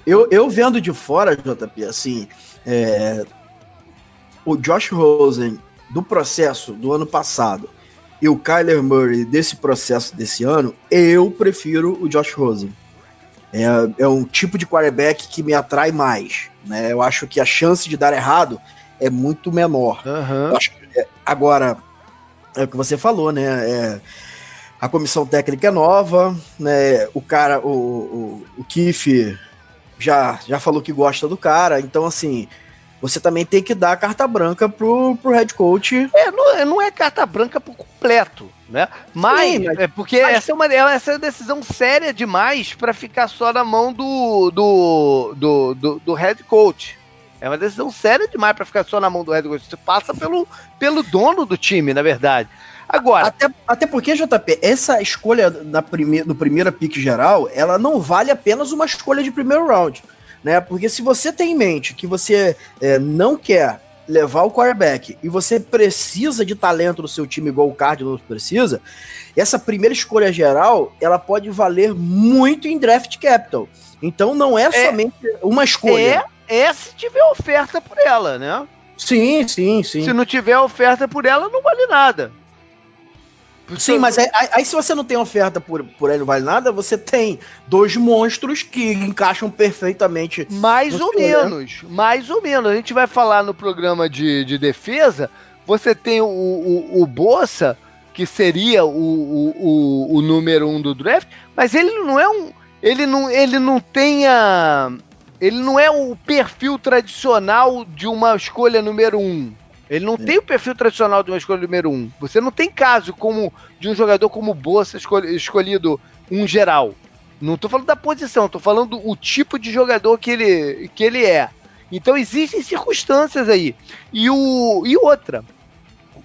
eu. Eu vendo de fora, JP, assim, é, o Josh Rosen do processo do ano passado e o Kyler Murray desse processo desse ano, eu prefiro o Josh Rosen. É, é um tipo de quarterback que me atrai mais. Né? Eu acho que a chance de dar errado é muito menor. Uhum. Acho, é, agora, é o que você falou, né? É, a comissão técnica é nova, né? O cara, o, o, o Kiff já, já falou que gosta do cara, então assim, você também tem que dar a carta branca pro, pro head coach. É, não, não é carta branca por completo né? Mas, Sim, mas é porque mas... essa é uma essa é uma decisão séria demais para ficar só na mão do do, do, do, do head coach. É uma decisão séria demais para ficar só na mão do head coach. Você passa pelo, pelo dono do time, na verdade. Agora. Até, até porque, JP, essa escolha na prime, no primeiro pick geral, ela não vale apenas uma escolha de primeiro round. Né? Porque se você tem em mente que você é, não quer levar o quarterback e você precisa de talento no seu time igual o Cardinals precisa, essa primeira escolha geral, ela pode valer muito em draft capital. Então não é, é somente uma escolha. É, é se tiver oferta por ela, né? Sim, sim, sim. Se não tiver oferta por ela, não vale nada. Sim, mas aí, aí, se você não tem oferta por, por ele não vale nada, você tem dois monstros que encaixam perfeitamente. Mais ou menos, mais ou menos. A gente vai falar no programa de, de defesa, você tem o, o, o Bossa, que seria o, o, o, o, número um do draft, mas ele não é um. Ele não, ele não tem a. Ele não é o perfil tradicional de uma escolha número um. Ele não é. tem o perfil tradicional de uma escolha número um. Você não tem caso como de um jogador como Bossa escolhido um geral. Não tô falando da posição, tô falando o tipo de jogador que ele, que ele é. Então existem circunstâncias aí. E, o, e outra,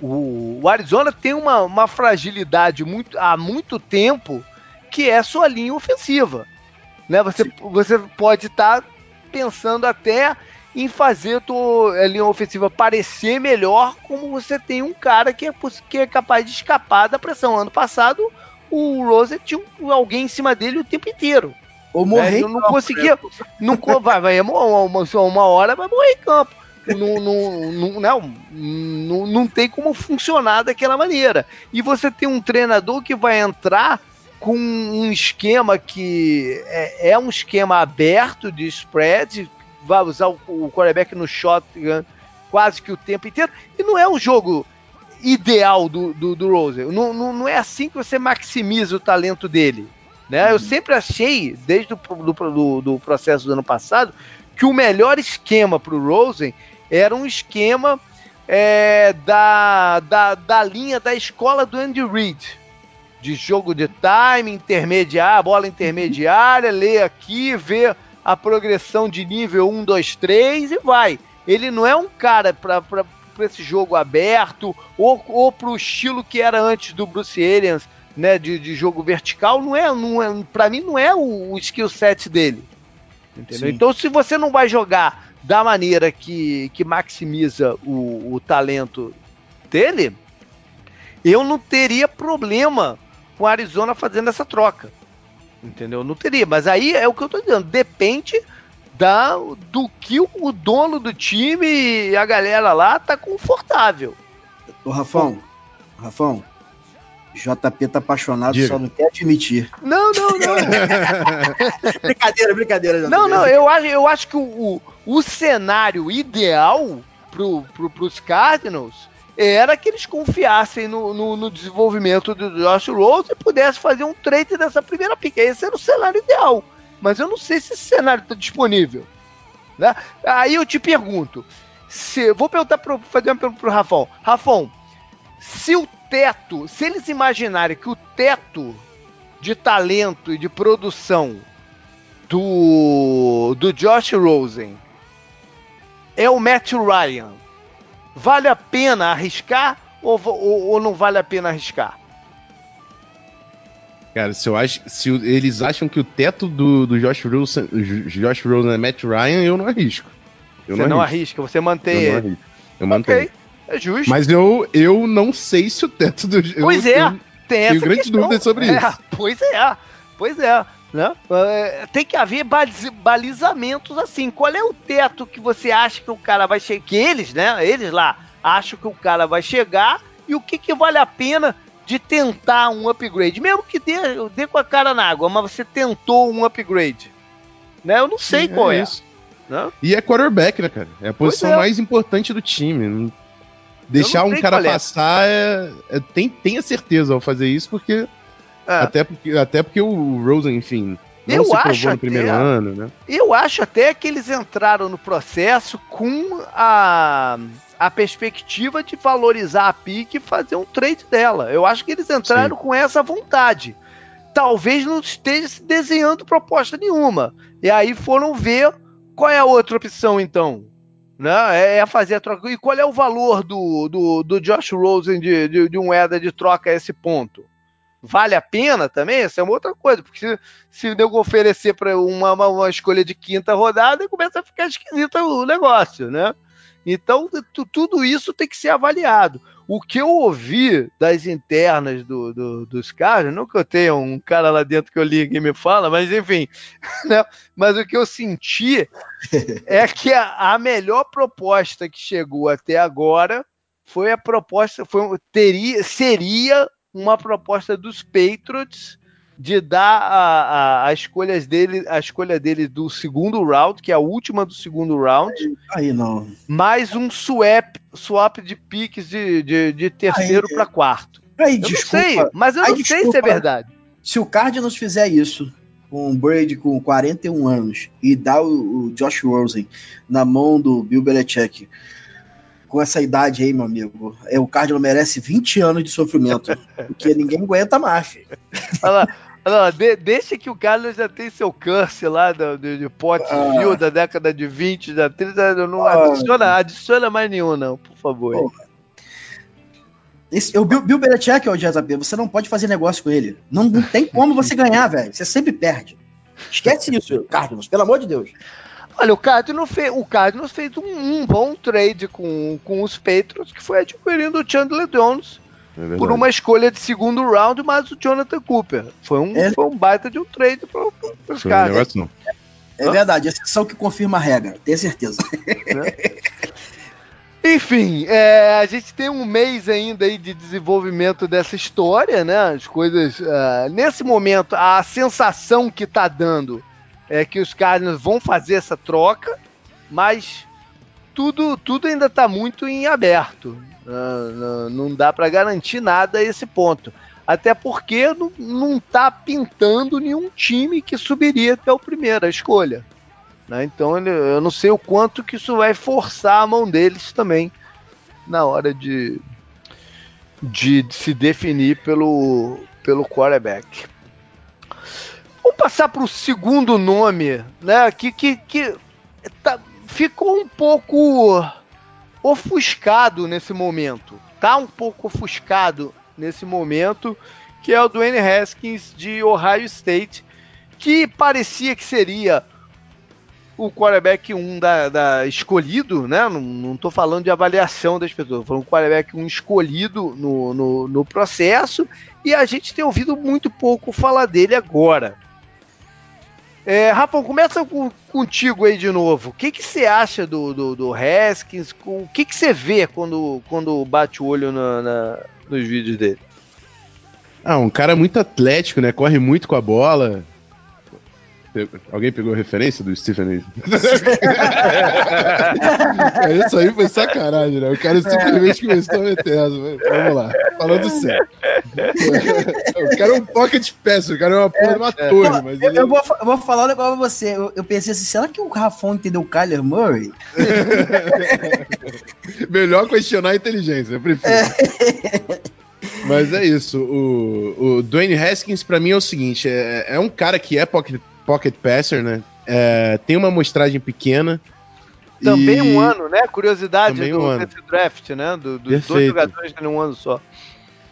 o, o Arizona tem uma, uma fragilidade muito, há muito tempo que é sua linha ofensiva. Né? Você, você pode estar tá pensando até em fazer a linha ofensiva parecer melhor, como você tem um cara que é, que é capaz de escapar da pressão. Ano passado, o Rose tinha alguém em cima dele o tempo inteiro. Ou morrer. É, não conseguia. Não, vai, vai, uma, uma hora vai morrer em campo. Não, não, não, não, não, não tem como funcionar daquela maneira. E você tem um treinador que vai entrar com um esquema que é, é um esquema aberto de spread, vai usar o, o quarterback no shotgun quase que o tempo inteiro, e não é um jogo ideal do, do, do Rose. Não, não, não, é assim que você maximiza o talento dele. Né? Uhum. Eu sempre achei, desde o do, do, do, processo do ano passado, que o melhor esquema para o Rosen era um esquema é, da, da, da linha da escola do Andy Reid. De jogo de time, intermediária, bola intermediária, lê aqui, vê a progressão de nível 1, 2, 3 e vai. Ele não é um cara para esse jogo aberto ou, ou para o estilo que era antes do Bruce Arians, né, de, de jogo vertical, não é, não é para mim não é o, o skill set dele. Entendeu? Então, se você não vai jogar da maneira que, que maximiza o, o talento dele, eu não teria problema com a Arizona fazendo essa troca. Entendeu? Não teria. Mas aí é o que eu tô dizendo. Depende da, do que o dono do time e a galera lá tá confortável. Ô, Rafão, Rafão, JP tá apaixonado, Diga. só não quer admitir. Não, não, não. brincadeira, brincadeira. Não, não, eu acho, eu acho que o, o, o cenário ideal pro, pro, pros Cardinals era que eles confiassem no, no, no, desenvolvimento do Josh Rose e pudessem fazer um trade dessa primeira pick. Esse era o cenário ideal mas eu não sei se esse cenário está disponível. Né? Aí eu te pergunto, se, vou perguntar pro, fazer uma pergunta pro Rafão. Rafão, se o teto, se eles imaginarem que o teto de talento e de produção do, do Josh Rosen é o Matt Ryan, vale a pena arriscar ou, ou, ou não vale a pena arriscar? Cara, se, eu acho, se eles acham que o teto do, do Josh, Rosen, Josh Rosen é Matt Ryan, eu não arrisco. Eu você não, não arrisca, você mantém eu ele. Eu mantenho. É justo. Mas eu, eu não sei se o teto do. Pois eu, é, eu, tem essa tenho grandes dúvidas sobre é, isso. Pois é, pois é. Né? É, tem que haver balizamentos assim. Qual é o teto que você acha que o cara vai chegar? Que eles, né? Eles lá acham que o cara vai chegar e o que, que vale a pena de tentar um upgrade, mesmo que dê, dê com a cara na água, mas você tentou um upgrade. Né? Eu não sei Sim, qual é. é. Isso. Né? E é quarterback, né, cara? É a posição é. mais importante do time. Deixar um cara é. passar é, é, tem, tenha certeza ao fazer isso, porque. É. Até porque, até porque o Rosen, enfim, não eu acho no primeiro até, ano, né? Eu acho até que eles entraram no processo com a, a perspectiva de valorizar a pique e fazer um trade dela. Eu acho que eles entraram Sim. com essa vontade. Talvez não esteja se desenhando proposta nenhuma. E aí foram ver qual é a outra opção, então. Né? É, é fazer a troca. E qual é o valor do, do, do Josh Rosen de, de, de um EDA de troca a esse ponto? Vale a pena também, essa é uma outra coisa, porque se, se o nego oferecer para uma, uma, uma, escolha de quinta rodada, começa a ficar esquisito o negócio, né? Então, tudo isso tem que ser avaliado. O que eu ouvi das internas do, do, dos caras, não que eu tenha um cara lá dentro que eu li e me fala, mas enfim, né? mas o que eu senti é que a, a melhor proposta que chegou até agora foi a proposta, foi, teria, seria uma proposta dos Patriots de dar a, a, a, escolhas dele, a escolha dele do segundo round, que é a última do segundo round. Aí não. Mais um swap, swap de piques de, de, de terceiro para quarto. Aí, Eu desculpa, não sei, mas eu Ai, não sei se é desculpa. verdade. se o Cardinals fizer isso com o Brady com 41 anos e dá o, o Josh Rosen na mão do Bill Belichick com essa idade aí, meu amigo, é, o Cardinals merece 20 anos de sofrimento, porque ninguém aguenta mais. filho. Olha lá, lá, de- deixa que o Carlos já tem seu curse lá do, do, de Pottsville Ah. da década de 20, da 30, não Ah. adiciona, adiciona mais nenhum, não, por favor. Esse, o Bill, Bill Belichick, JP, você não pode fazer negócio com ele. Não, não tem como você ganhar, velho. Você sempre perde. Esquece isso, Cardinals, pelo amor de Deus. Olha, o Cardinals fez, o Cardinals fez um, um bom trade com, com os Patriots, que foi adquirindo o Chandler Jones É por uma escolha de segundo round, mais o Jonathan Cooper. Foi um, É. foi um baita de um trade para os caras. não. É Hã? verdade, exceção que confirma a regra, tenho certeza. Enfim, é, a gente tem um mês ainda aí de desenvolvimento dessa história, né? As coisas. ah, nesse momento, a sensação que tá dando é que os Cardinals vão fazer essa troca, mas tudo, tudo ainda tá muito em aberto. Ah, não, dá para garantir nada a esse ponto. Até porque não, não tá pintando nenhum time que subiria até o primeiro, a escolha. né? Então ele- eu não sei o quanto que isso vai forçar a mão deles também na hora de, de se definir pelo, pelo quarterback. Vamos passar para o segundo nome, né? Que, que, que tá- ficou um pouco ofuscado nesse momento. Tá um pouco ofuscado nesse momento, que é o Dwayne Haskins de Ohio State, que parecia que seria o quarterback 1 da, da escolhido, né? Não, tô falando de avaliação das pessoas, falando um quarterback 1 escolhido no, no, no processo, e a gente tem ouvido muito pouco falar dele agora. É, começa com- contigo aí de novo. O que, você acha do, do, do Haskins? O que, que você vê quando, quando bate o olho na- na- nos vídeos dele? Ah, um cara muito atlético, né? Corre muito com a bola. Alguém pegou a referência do Stephen A? Isso aí foi sacanagem, né? O cara simplesmente começou a mas Vamos lá, falando sério. O cara é um pocket pass, o cara é uma porra de uma torre, mas Eu, ele... eu vou, eu vou falar um negócio pra você. Eu, eu pensei assim, será que o Rafão entendeu o Kyler Murray? Melhor questionar a inteligência, eu prefiro. Mas é isso. O, o Dwayne Haskins, pra mim, é o seguinte: é, é um cara que é pocket, pocket passer, né? É, tem uma amostragem pequena. Também e- um ano, né? Curiosidade Também do, um desse draft, né? Do- dos dois Perfeito. jogadores em um ano só.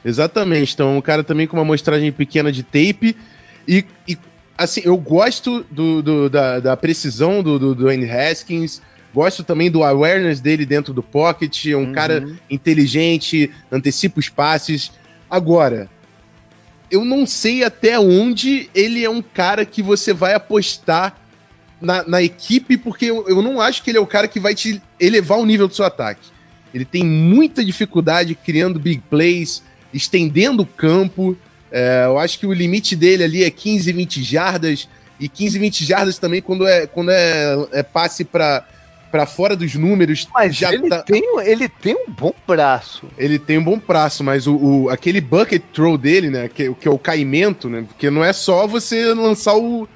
Exatamente. Então, um cara também com uma amostragem pequena de tape. E, e, assim, eu gosto do, do- da, da precisão do, do Dwayne Haskins. Gosto também do awareness dele dentro do pocket. É um Uhum. cara inteligente, antecipa os passes. Agora, eu não sei até onde ele é um cara que você vai apostar na, na equipe, porque eu, eu não acho que ele é o cara que vai te elevar o nível do seu ataque. Ele tem muita dificuldade criando big plays, estendendo o campo. É, eu acho que o limite dele ali é 15, 20 jardas. E 15, 20 jardas também quando é, quando é, é passe para para fora dos números. Mas já ele, tá- tem, ele tem um bom braço. ele tem um bom prazo, mas o, o- aquele bucket throw dele, né? Que, que é o caimento, né? Porque não é só você lançar o, o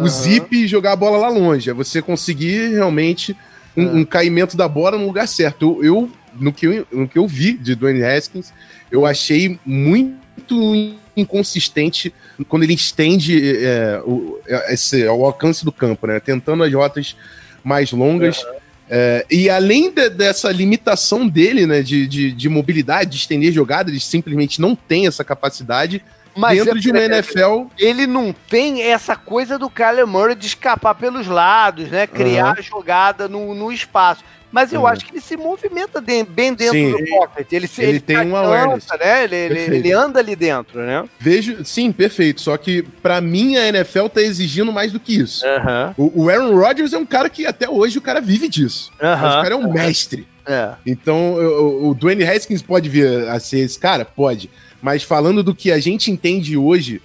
Aham. zip e jogar a bola lá longe. É você conseguir realmente um, É. um caimento da bola no lugar certo. Eu, eu- no, que eu no que eu vi de Dwayne Haskins, eu achei muito inconsistente quando ele estende é, o, esse, o alcance do campo, né? Tentando as rotas mais longas. É, e além de- dessa limitação dele, né, de, de, de mobilidade, de estender jogada, ele simplesmente não tem essa capacidade Mas dentro é- de uma NFL. ele não tem essa coisa do Kyler Murray de escapar pelos lados, né? Criar a jogada no, no espaço. Mas eu Uhum. acho que ele se movimenta de- bem dentro Sim. do pocket. Ele, se, Ele tem um adianta, awareness. né? Ele, ele, ele anda ali dentro, né? Vejo, sim, perfeito. Só que pra mim a NFL tá exigindo mais do que isso. Aham. O, o Aaron Rodgers é um cara que até hoje o cara vive disso. Mas o cara é um mestre. É. Então, o, o Dwayne Haskins pode vir a ser esse cara? Pode. Mas falando do que a gente entende hoje,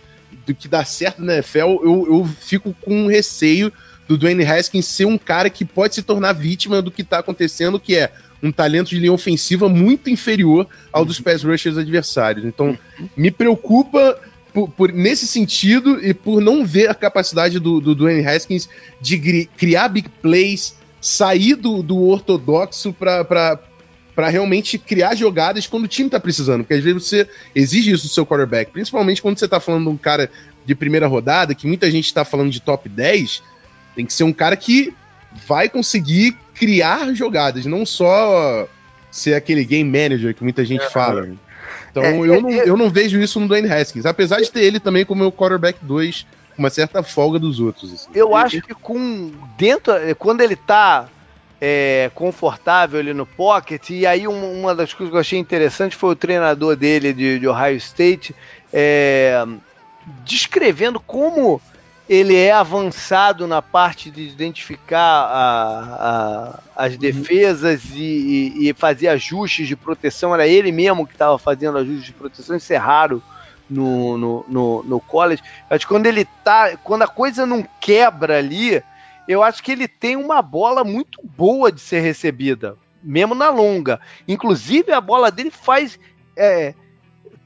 do que dá certo na NFL, eu, eu fico com receio do Dwayne Haskins ser um cara que pode se tornar vítima do que tá acontecendo, que é um talento de linha ofensiva muito inferior ao dos pass rushers adversários. Então, me preocupa por, por, nesse sentido e por não ver a capacidade do, do Dwayne Haskins de criar big plays, sair do, do ortodoxo para para realmente criar jogadas quando o time tá precisando. Porque às vezes você exige isso do seu quarterback, principalmente quando você tá falando de um cara de primeira rodada, que muita gente tá falando de top 10, tem que ser um cara que vai conseguir criar jogadas, não só ser aquele game manager que muita gente fala. Então é, eu, é, não, eu não vejo isso no Dwayne Haskins, apesar de ter ele também como meu quarterback 2 com uma certa folga dos outros. Assim. Eu acho que com dentro quando ele tá é, confortável ali no pocket. E aí um, uma das coisas que eu achei interessante foi o treinador dele de, de Ohio State é, descrevendo como ele é avançado na parte de identificar a, a, as uhum. defesas e, e, e, fazer ajustes de proteção. Era ele mesmo que estava fazendo ajustes de proteção, isso é raro no, no, no, no college. Mas quando ele tá. Quando a coisa não quebra ali, eu acho que ele tem uma bola muito boa de ser recebida, mesmo na longa. Inclusive, a bola dele faz. É,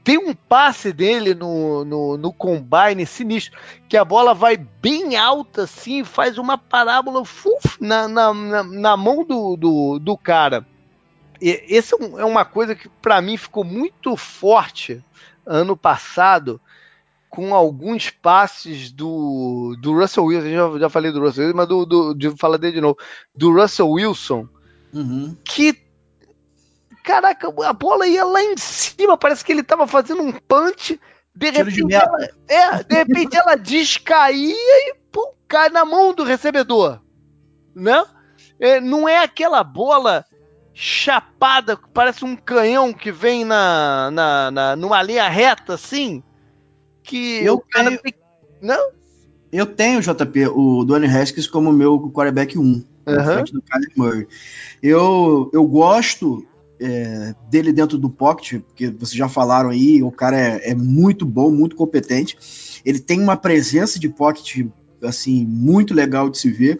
tem um passe dele no, no, no, combine sinistro, que a bola vai bem alta assim, faz uma parábola uf, na, na, na, na, mão do, do, do cara. E, esse é, é uma coisa que para mim ficou muito forte ano passado, com alguns passes do, do Russell Wilson, já, já falei do Russell Wilson, mas do, do, de falar dele de novo, do Russell Wilson, uhum. que caraca, a bola ia lá em cima, parece que ele tava fazendo um punch, de repente, de ela, é, de repente ela descaía e pum, cai na mão do recebedor, né? É, não é aquela bola chapada, parece um canhão que vem na, na, na numa linha reta assim, que eu o cara tenho... Não? Eu tenho, JP, o Donny Haskins como meu quarterback 1, uhum. do Kyler Murray. Eu, eu gosto é, dele dentro do pocket, porque vocês já falaram aí, o cara é, é, muito bom, muito competente. Ele tem uma presença de pocket assim muito legal de se ver.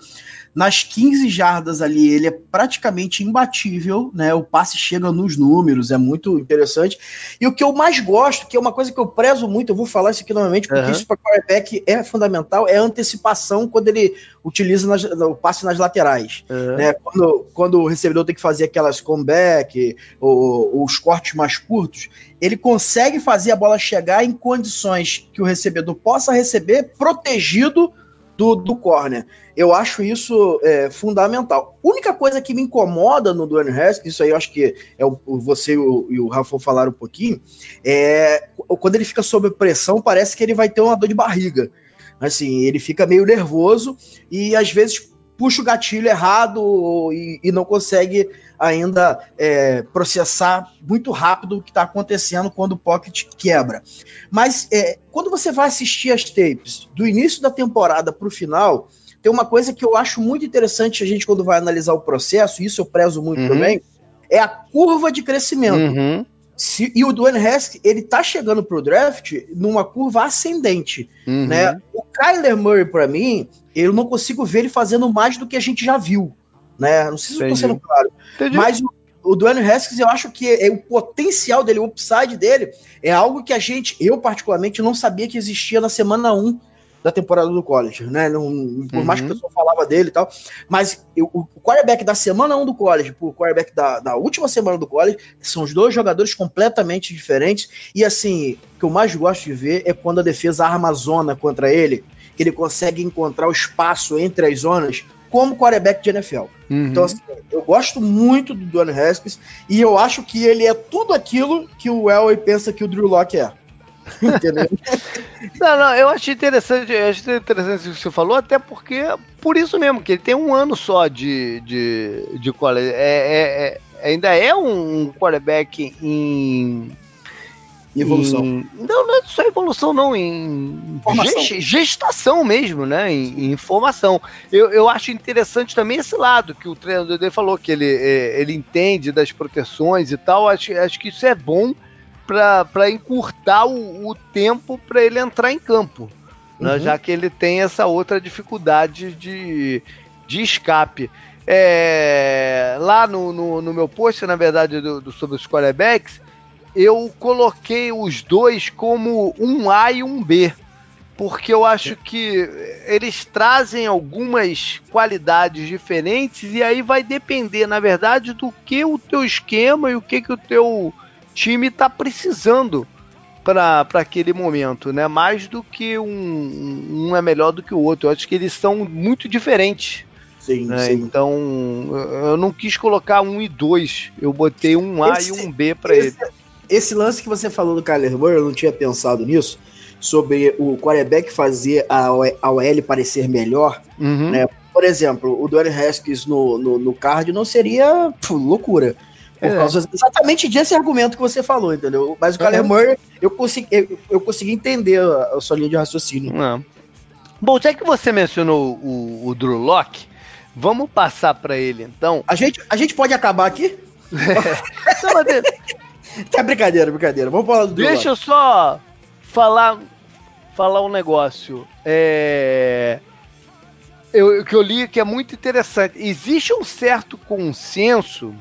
Nas 15 jardas ali, ele é praticamente imbatível, né? O passe chega nos números, é muito interessante. E o que eu mais gosto, que é uma coisa que eu prezo muito, eu vou falar isso aqui novamente, porque uhum. isso para quarterback é fundamental, é a antecipação quando ele utiliza nas, o passe nas laterais. Uhum. Né? Quando, quando o recebedor tem que fazer aquelas comeback, ou, ou os cortes mais curtos, ele consegue fazer a bola chegar em condições que o recebedor possa receber protegido do, do corner. Eu acho isso é, fundamental. Única coisa que me incomoda no Dwayne Haskins, isso aí eu acho que é o, você e o, e o Rafa falaram um pouquinho, é quando ele fica sob pressão, parece que ele vai ter uma dor de barriga. Assim, ele fica meio nervoso e às vezes puxa o gatilho errado e, e não consegue ainda é, processar muito rápido o que está acontecendo quando o pocket quebra. Mas é, quando você vai assistir as tapes do início da temporada para o final, tem uma coisa que eu acho muito interessante a gente quando vai analisar o processo, e isso eu prezo muito uhum. também, é a curva de crescimento. Uhum. Se, e o Dwayne Haskins, ele tá chegando pro draft numa curva ascendente, uhum. né? O Kyler Murray, para mim, eu não consigo ver ele fazendo mais do que a gente já viu, né? Não sei se Entendi. eu tô sendo claro. Entendi. Mas o, o Dwayne Haskins, eu acho que é, é, o potencial dele, o upside dele, é algo que a gente, eu particularmente, não sabia que existia na semana 1 da temporada do college, né? Não, por uhum. mais que o pessoal falava dele e tal. Mas eu, o quarterback da semana 1 do college, o quarterback da, da última semana do college, são os dois jogadores completamente diferentes. E assim, o que eu mais gosto de ver é quando a defesa arma zona contra ele, que ele consegue encontrar o espaço entre as zonas como quarterback de NFL. Uhum. Então, assim, eu gosto muito do Dwayne Haskins e eu acho que ele é tudo aquilo que o Elway pensa que o Drew Locke é. Não, não, eu achei interessante, eu achei interessante o que você falou, até porque, por isso mesmo, que ele tem um ano só de, de, de college. É, é, é, ainda é um quarterback em. Evolução. Em, não, não é só evolução, não, em gestação mesmo, né? Em, em formação. Eu, eu acho interessante também esse lado que o treinador dele falou, que ele, é, ele entende das proteções e tal. Acho, acho que isso é bom para encurtar o, o tempo para ele entrar em campo, né? uhum. né? já que ele tem essa outra dificuldade de, de escape. é, lá no, no, no, meu post, na verdade, do, do, sobre os quarterbacks, eu coloquei os dois como um A e um B. Porque eu acho que eles trazem algumas qualidades diferentes e aí vai depender, na verdade, do que o teu esquema e o que, que o teu time está precisando para aquele momento, né? Mais do que um, um é melhor do que o outro. Eu acho que eles são muito diferentes. Sim, né? sim. Então, eu não quis colocar um e dois. Eu botei um A esse, e um B para ele. Esse lance que você falou do Kyler Murray, eu não tinha pensado nisso, sobre o quarterback fazer a, OL parecer melhor, uhum. né? Por exemplo, o Dwayne Haskins no, no, no card não seria pô, loucura. É. causa exatamente desse argumento que você falou, entendeu? Mas o Kyler uhum. Murray, eu consegui, eu, eu consegui entender a, a, sua linha de raciocínio. Não. Bom, já que você mencionou o, o Drew Locke, vamos passar para ele então. A gente, a gente pode acabar aqui? É. tá brincadeira, brincadeira. Vamos falar do Drew Deixa Locke. eu só falar, falar um negócio. É. Eu, que eu li que é muito interessante. Existe um certo consenso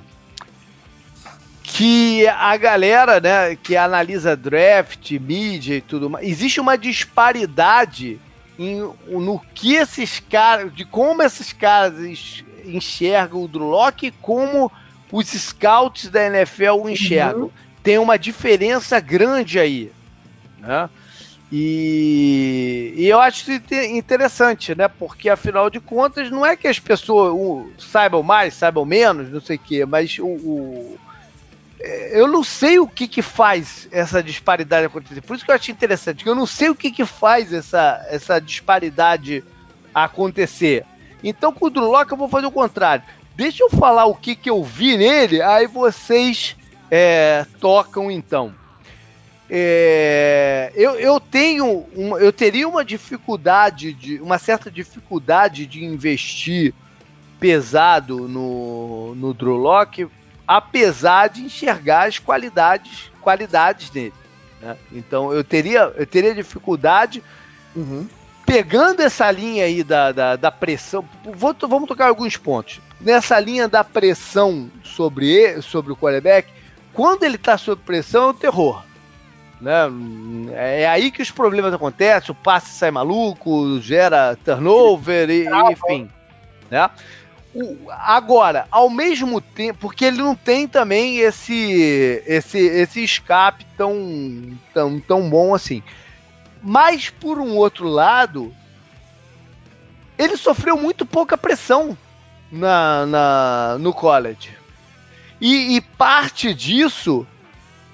que a galera, né, que analisa draft, mídia e tudo mais, existe uma disparidade em, no que esses caras, de como esses caras enxergam o Drew Locke e como os scouts da NFL o enxergam. Uhum. Tem uma diferença grande aí, né? E, e, eu acho interessante, né? Porque afinal de contas, não é que as pessoas o, saibam mais, saibam menos, não sei o quê, mas o, o eu não sei o que que faz essa disparidade acontecer. Por isso que eu achei interessante, que eu não sei o que que faz essa, essa disparidade acontecer. Então com o Locke eu vou fazer o contrário. Deixa eu falar o que que eu vi nele, aí vocês é, tocam então. É, eu, eu tenho uma, eu teria uma dificuldade de uma certa dificuldade de investir pesado no, no Drew Locke apesar de enxergar as qualidades, qualidades dele. Né? Então eu teria, eu teria dificuldade uhum. pegando essa linha aí da, da, da pressão. Vou, vamos tocar alguns pontos. Nessa linha da pressão sobre, ele, sobre o quarterback, quando ele está sob pressão é o terror. Né? É aí que os problemas acontecem, o passe sai maluco, gera turnover, e, enfim. Né? Agora, ao mesmo tempo, porque ele não tem também esse esse esse escape tão tão, tão bom assim. Mas por um outro lado, ele sofreu muito pouca pressão na, na no college. E, e, parte disso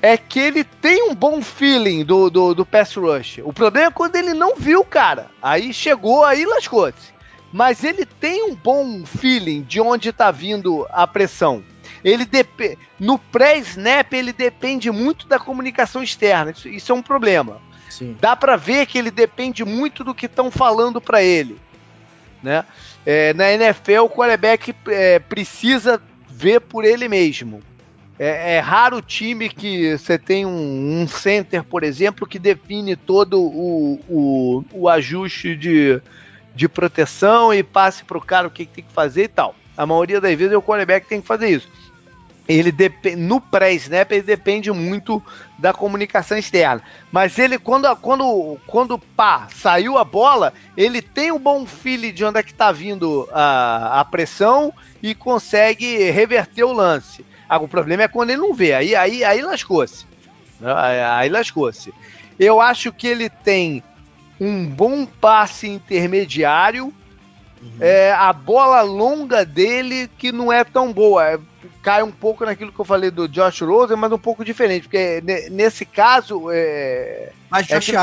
é que ele tem um bom feeling do, do, do pass rush. O problema é quando ele não viu, cara. Aí chegou, aí lascou-se mas ele tem um bom feeling de onde está vindo a pressão. Ele no pré-snap ele depende muito da comunicação externa. Isso, isso é um problema. Sim. Dá para ver que ele depende muito do que estão falando para ele, né? É, na NFL o quarterback é, precisa ver por ele mesmo. É, é, raro o time que você tem um, um, center, por exemplo, que define todo o, o, o ajuste de, de proteção e passe para o cara o que, que tem que fazer e tal. A maioria das vezes é o quarterback que tem que fazer isso. Ele depende no pré-snap ele depende muito da comunicação externa. Mas ele quando quando quando pá, saiu a bola, ele tem um bom feeling de onde é que está vindo a, a pressão e consegue reverter o lance. Ah, o problema é quando ele não vê. Aí aí aí lascou-se. Aí lascou-se. Eu acho que ele tem um bom passe intermediário. Uhum. É, a bola longa dele que não é tão boa. É, cai um pouco naquilo que eu falei do Josh Rosen, mas um pouco diferente, porque nesse caso. É, mais é, que,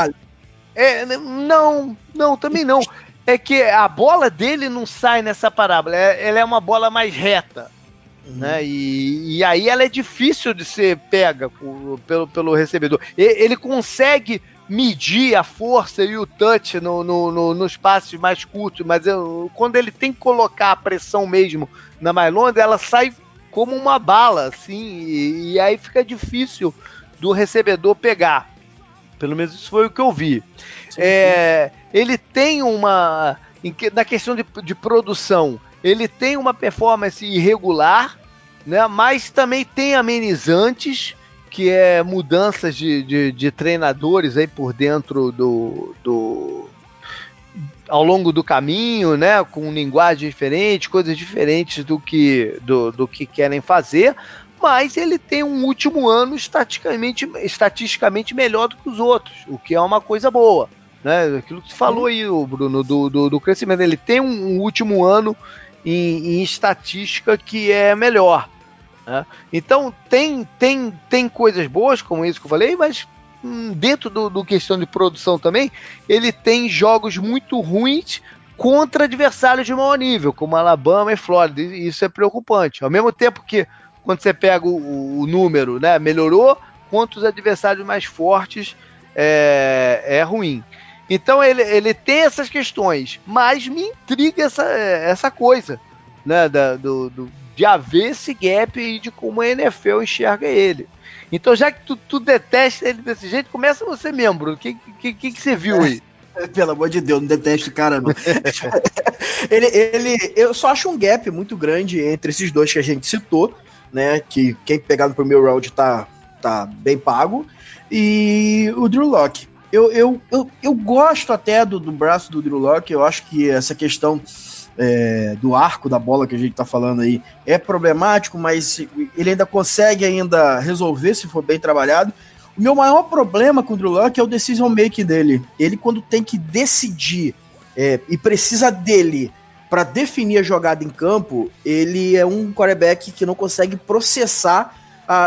é Não, não, também não. É que a bola dele não sai nessa parábola. É, ela é uma bola mais reta. Uhum. Né? E, e, aí ela é difícil de ser pega pelo, pelo recebedor. ele consegue medir a força e o touch no, no, no, nos passes mais curtos, mas eu, quando ele tem que colocar a pressão mesmo na mais longa, ela sai como uma bala, assim, e, e, aí fica difícil do recebedor pegar. Pelo menos isso foi o que eu vi. Sim, sim. É, ele tem uma. Na questão de, de produção, ele tem uma performance irregular, né? Mas também tem amenizantes, que é mudanças de, de, de treinadores aí por dentro do, do ao longo do caminho, né, com linguagem diferente, coisas diferentes do que do, do que querem fazer, mas ele tem um último ano estatisticamente, estatisticamente melhor do que os outros, o que é uma coisa boa. Né? Aquilo que você falou aí, Bruno, do, do, do crescimento. Ele tem um, último ano em, em, estatística que é melhor. Né? Então tem, tem, tem coisas boas, como isso que eu falei, mas hum, dentro do, do questão de produção também, ele tem jogos muito ruins contra adversários de maior nível, como Alabama e Flórida. E isso é preocupante. Ao mesmo tempo que quando você pega o, o número, né, melhorou, contra os adversários mais fortes é, é ruim. Então ele, ele tem essas questões, mas me intriga essa, essa coisa, né, da, do, do, de haver esse gap e de como a NFL enxerga ele. Então, já que tu, tu detesta ele desse jeito, começa você membro. O que, que, que, que você viu aí? Pelo amor de Deus, não detesto o cara, não. ele, ele, eu só acho um gap muito grande entre esses dois que a gente citou né? Que quem pegar no primeiro round tá, tá bem pago. E o Drew Locke. Eu, eu, eu, eu gosto até do, do braço do Drew Locke, eu acho que essa questão é, do arco da bola que a gente tá falando aí é problemático, mas ele ainda consegue ainda resolver se for bem trabalhado. O meu maior problema com o Drew Locke é o decision making dele. Ele, quando tem que decidir é, e precisa dele para definir a jogada em campo, ele é um quarterback que não consegue processar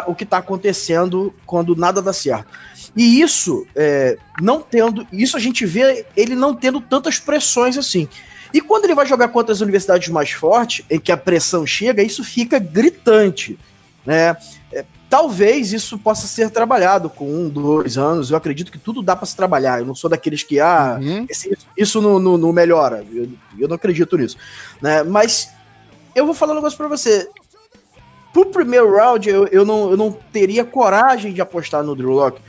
o que está acontecendo quando nada dá certo. E isso, é, não tendo, isso a gente vê ele não tendo tantas pressões assim. E quando ele vai jogar contra as universidades mais fortes, em que a pressão chega, isso fica gritante. Né? É, talvez isso possa ser trabalhado com um, dois anos. Eu acredito que tudo dá para se trabalhar. Eu não sou daqueles que, ah, uhum. esse, isso não, não, não melhora. Eu, eu, não acredito nisso. Né? Mas eu vou falar um negócio para você. Pro primeiro round, eu, eu, não, eu não teria coragem de apostar no Drew Locke,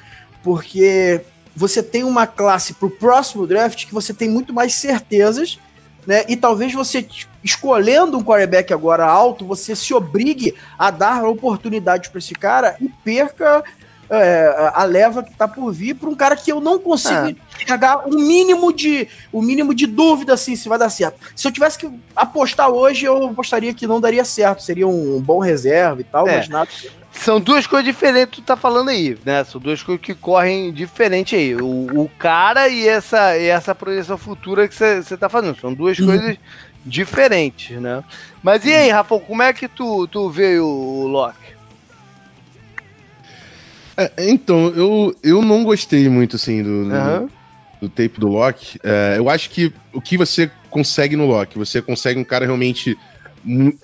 porque você tem uma classe pro próximo draft que você tem muito mais certezas né? E talvez você escolhendo um quarterback agora alto, você se obrigue a dar oportunidade para esse cara e perca é, a leva que tá por vir para um cara que eu não consigo é. um mínimo de o um mínimo de dúvida assim se vai dar certo. Se eu tivesse que apostar hoje, eu apostaria que não daria certo, seria um bom reserva e tal, é. mas nada. São duas coisas diferentes que tu tá falando aí, né? São duas coisas que correm diferente aí. O, o cara e essa, e essa projeção futura que você tá fazendo. São duas uhum. coisas diferentes, né? Mas e aí, Rafa, como é que tu, tu vê o Loki? É, então, eu, eu não gostei muito, assim, do, uhum. do, do, tape do Loki. É, eu acho que o que você consegue no Loki, você consegue um cara realmente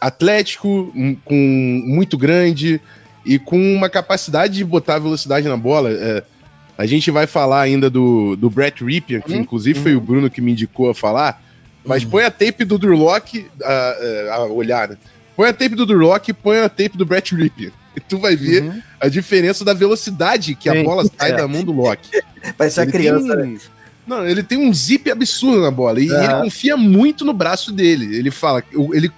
atlético, com muito grande, e com uma capacidade de botar velocidade na bola. É, a gente vai falar ainda do, do Brett Ripien, que uhum. inclusive uhum. foi o Bruno que me indicou a falar. Mas uhum. põe a tape do Durlock a, a, olhar, né? Põe a tape do Durlock e põe a tape do Brett Ripien. E tu vai ver uhum. a diferença da velocidade que Sim. a bola sai é. da mão do Loki. Parece a criança. Tem... Né? Não, ele tem um zip absurdo na bola. E ele confia muito no braço dele. Ele fala, ele,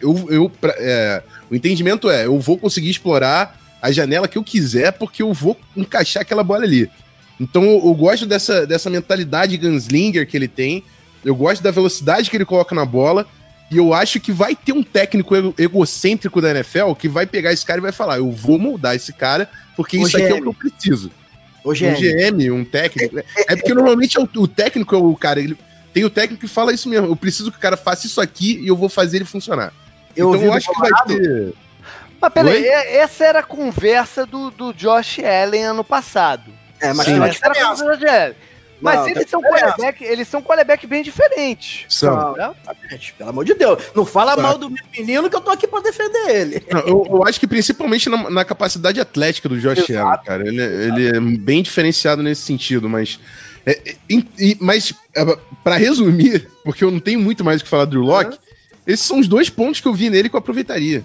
eu, eu, é, o entendimento é: eu vou conseguir explorar a janela que eu quiser, porque eu vou encaixar aquela bola ali. Então eu, eu gosto dessa, dessa mentalidade gunslinger que ele tem. Eu gosto da velocidade que ele coloca na bola. E eu acho que vai ter um técnico egocêntrico da NFL que vai pegar esse cara e vai falar: eu vou moldar esse cara, porque o isso GM. aqui é o que eu preciso. O GM. Um GM, um técnico. É porque normalmente é o, o técnico é o cara. Ele, tem o técnico que fala isso mesmo. Eu preciso que o cara faça isso aqui e eu vou fazer ele funcionar. Eu então eu acho que vai ter. Mas peraí, essa era a conversa do, do Josh Allen ano passado. É, mas Sim. tem uma diferença. Mas não, eles, são quarterback, eles são quarterback bem diferentes. São. Não, pelo amor de Deus. Não fala mal do meu menino que eu tô aqui pra defender ele. Não, eu, eu, acho que principalmente na, na, capacidade atlética do Josh. Allen, cara. Ele, ele, é bem diferenciado nesse sentido, mas. É, é, mas, é, para resumir, porque eu não tenho muito mais o que falar do Drew Locke, uhum. esses são os dois pontos que eu vi nele que eu aproveitaria.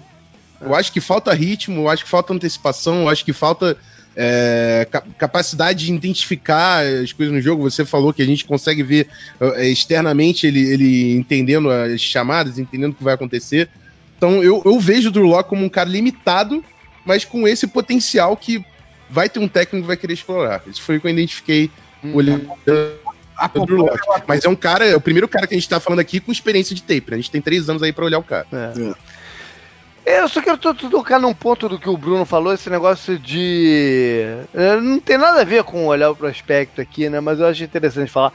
Eu acho que falta ritmo, eu acho que falta antecipação, eu acho que falta é, capacidade de identificar as coisas no jogo. Você falou que a gente consegue ver é, externamente ele, ele entendendo as chamadas, entendendo o que vai acontecer. Então eu, eu vejo o Drew Locke como um cara limitado, mas com esse potencial que vai ter um técnico que vai querer explorar. Isso foi o que eu identifiquei hum. olhando a Drew Locke. Mas é um cara, é o primeiro cara que a gente tá falando aqui com experiência de tape. Né? A gente tem três anos aí para olhar o cara. É. é. Eu só quero tocar num ponto do que o Bruno falou, esse negócio de. É, não tem nada a ver com olhar o prospecto aqui, né? Mas eu acho interessante falar.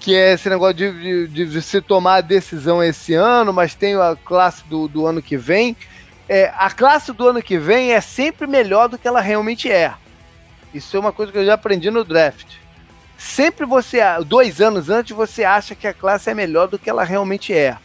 Que é esse negócio de, de, de se tomar a decisão esse ano, mas tem a classe do, do ano que vem. É, a classe do ano que vem é sempre melhor do que ela realmente é. Isso é uma coisa que eu já aprendi no draft. Sempre você, dois anos antes, você acha que a classe é melhor do que ela realmente é.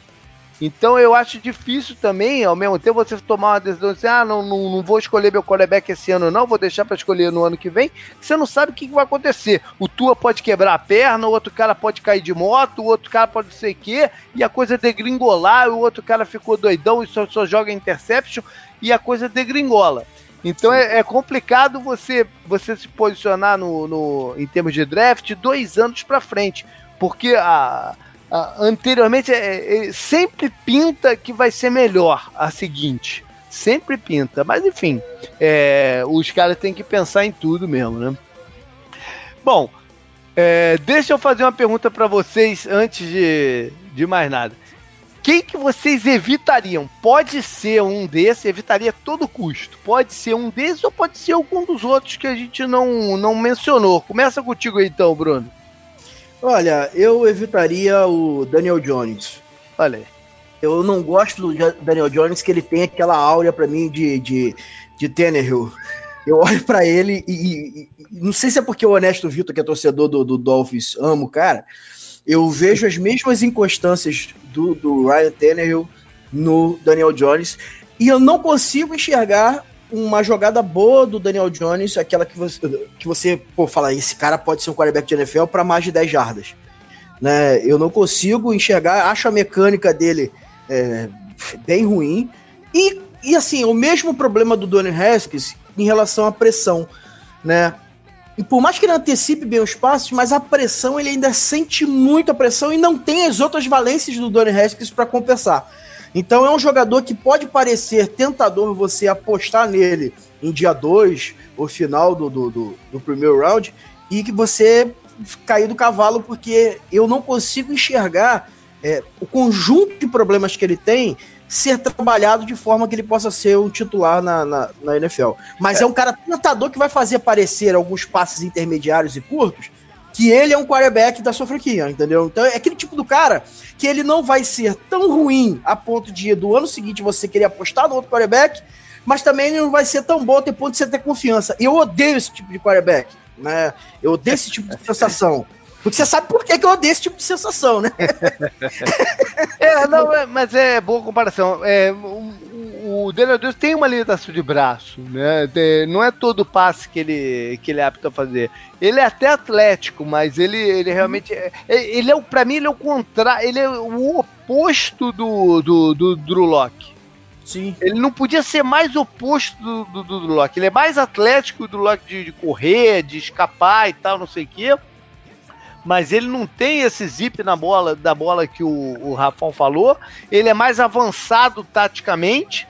Então eu acho difícil também, ao mesmo tempo, você tomar uma decisão assim, ah, não, não, não vou escolher meu quarterback esse ano não, vou deixar para escolher no ano que vem, você não sabe o que, vai acontecer. O Tua pode quebrar a perna, o outro cara pode cair de moto, o outro cara pode ser quê, e a coisa degringolar, o outro cara ficou doidão e só, só joga interception, e a coisa degringola. Então é, é, complicado você, você se posicionar no, no, em termos de draft dois anos para frente, porque a, a anteriormente é, é, sempre pinta que vai ser melhor a seguinte, sempre pinta. Mas enfim, é, os caras têm que pensar em tudo mesmo, né? Bom, é, deixa eu fazer uma pergunta para vocês antes de, de mais nada. Quem que vocês evitariam? Pode ser um desses, evitaria todo custo. Pode ser um desses ou pode ser algum dos outros que a gente não, não mencionou. Começa contigo aí, então, Bruno. Olha, eu evitaria o Daniel Jones. Olha. Eu não gosto do Daniel Jones, que ele tem aquela áurea para mim de, de, de Tannehill. Eu olho para ele e, e, e, não sei se é porque o Honesto Vitor, que é torcedor do, do Dolphins, amo, cara eu vejo as mesmas inconstâncias do, do Ryan Tannehill no Daniel Jones e eu não consigo enxergar uma jogada boa do Daniel Jones, aquela que você, que você pô, fala, esse cara pode ser um quarterback de NFL para mais de 10 jardas. Né? Eu não consigo enxergar, acho a mecânica dele é, bem ruim. E, e assim, o mesmo problema do Donny Haskins em relação à pressão. Né? E por mais que ele antecipe bem os passos, mas a pressão ele ainda sente muito a pressão e não tem as outras valências do Donny Haskins para compensar. Então é um jogador que pode parecer tentador você apostar nele em dia 2 ou final do, do, do, do primeiro round e que você cair do cavalo porque eu não consigo enxergar é, o conjunto de problemas que ele tem ser trabalhado de forma que ele possa ser um titular na, na, na NFL. Mas é. é. um cara tentador que vai fazer aparecer alguns passes intermediários e curtos que ele é um quarterback da sua franquia, entendeu? Então é aquele tipo do cara que ele não vai ser tão ruim a ponto de do ano seguinte você querer apostar no outro quarterback, mas também ele não vai ser tão bom até ponto de você ter confiança. Eu odeio esse tipo de quarterback, né? Eu odeio esse tipo de sensação. Porque você sabe por que, que eu odeio esse tipo de sensação, né? é, não, é, mas é boa comparação. É, o Daniel Jones tem uma limitação de braço, né? não é todo passe que ele, que ele é apto a fazer. Ele é até atlético, mas ele, ele realmente. É, é ele é, pra mim, ele é o contrário. Ele é o oposto do, do, do Drew Locke. Sim. Ele não podia ser mais oposto do, do, do, do Locke. Ele é mais atlético do Locke de, de correr, de escapar e tal, não sei o quê mas ele não tem esse zip na bola da bola que o, o Rafão falou. Ele é mais avançado taticamente,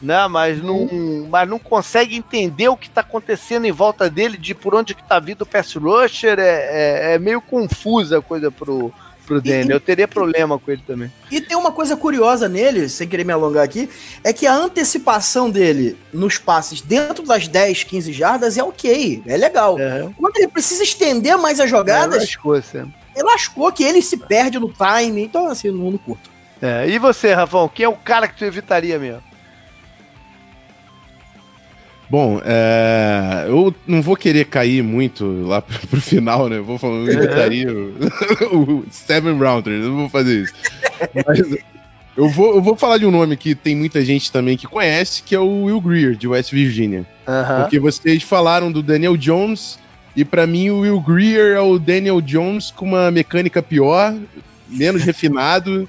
né? Mas não, uhum. mas não consegue entender o que está acontecendo em volta dele, de por onde que tá vindo o pass rusher. É, é, é meio confusa a coisa pro, pro Danny. Eu teria problema com ele também. E tem uma coisa curiosa nele, sem querer me alongar aqui, é que a antecipação dele nos passes dentro das 10, 15 jardas é ok, é legal. É. Quando ele precisa estender mais as jogadas. É, lascou, Ele lascou que ele se perde no time, então assim, no mundo curto. É, e você, Rafão, quem é o cara que tu evitaria mesmo? Bom, é, eu não vou querer cair muito lá pro, final, né? vou falar, eu evitaria o, Seven Rounder, não vou fazer isso. Mas eu vou, eu vou falar de um nome que tem muita gente também que conhece, que é o Will Greer, de West Virginia. Uh -huh. Porque vocês falaram do Daniel Jones, e para mim o Will Greer é o Daniel Jones com uma mecânica pior, menos refinado.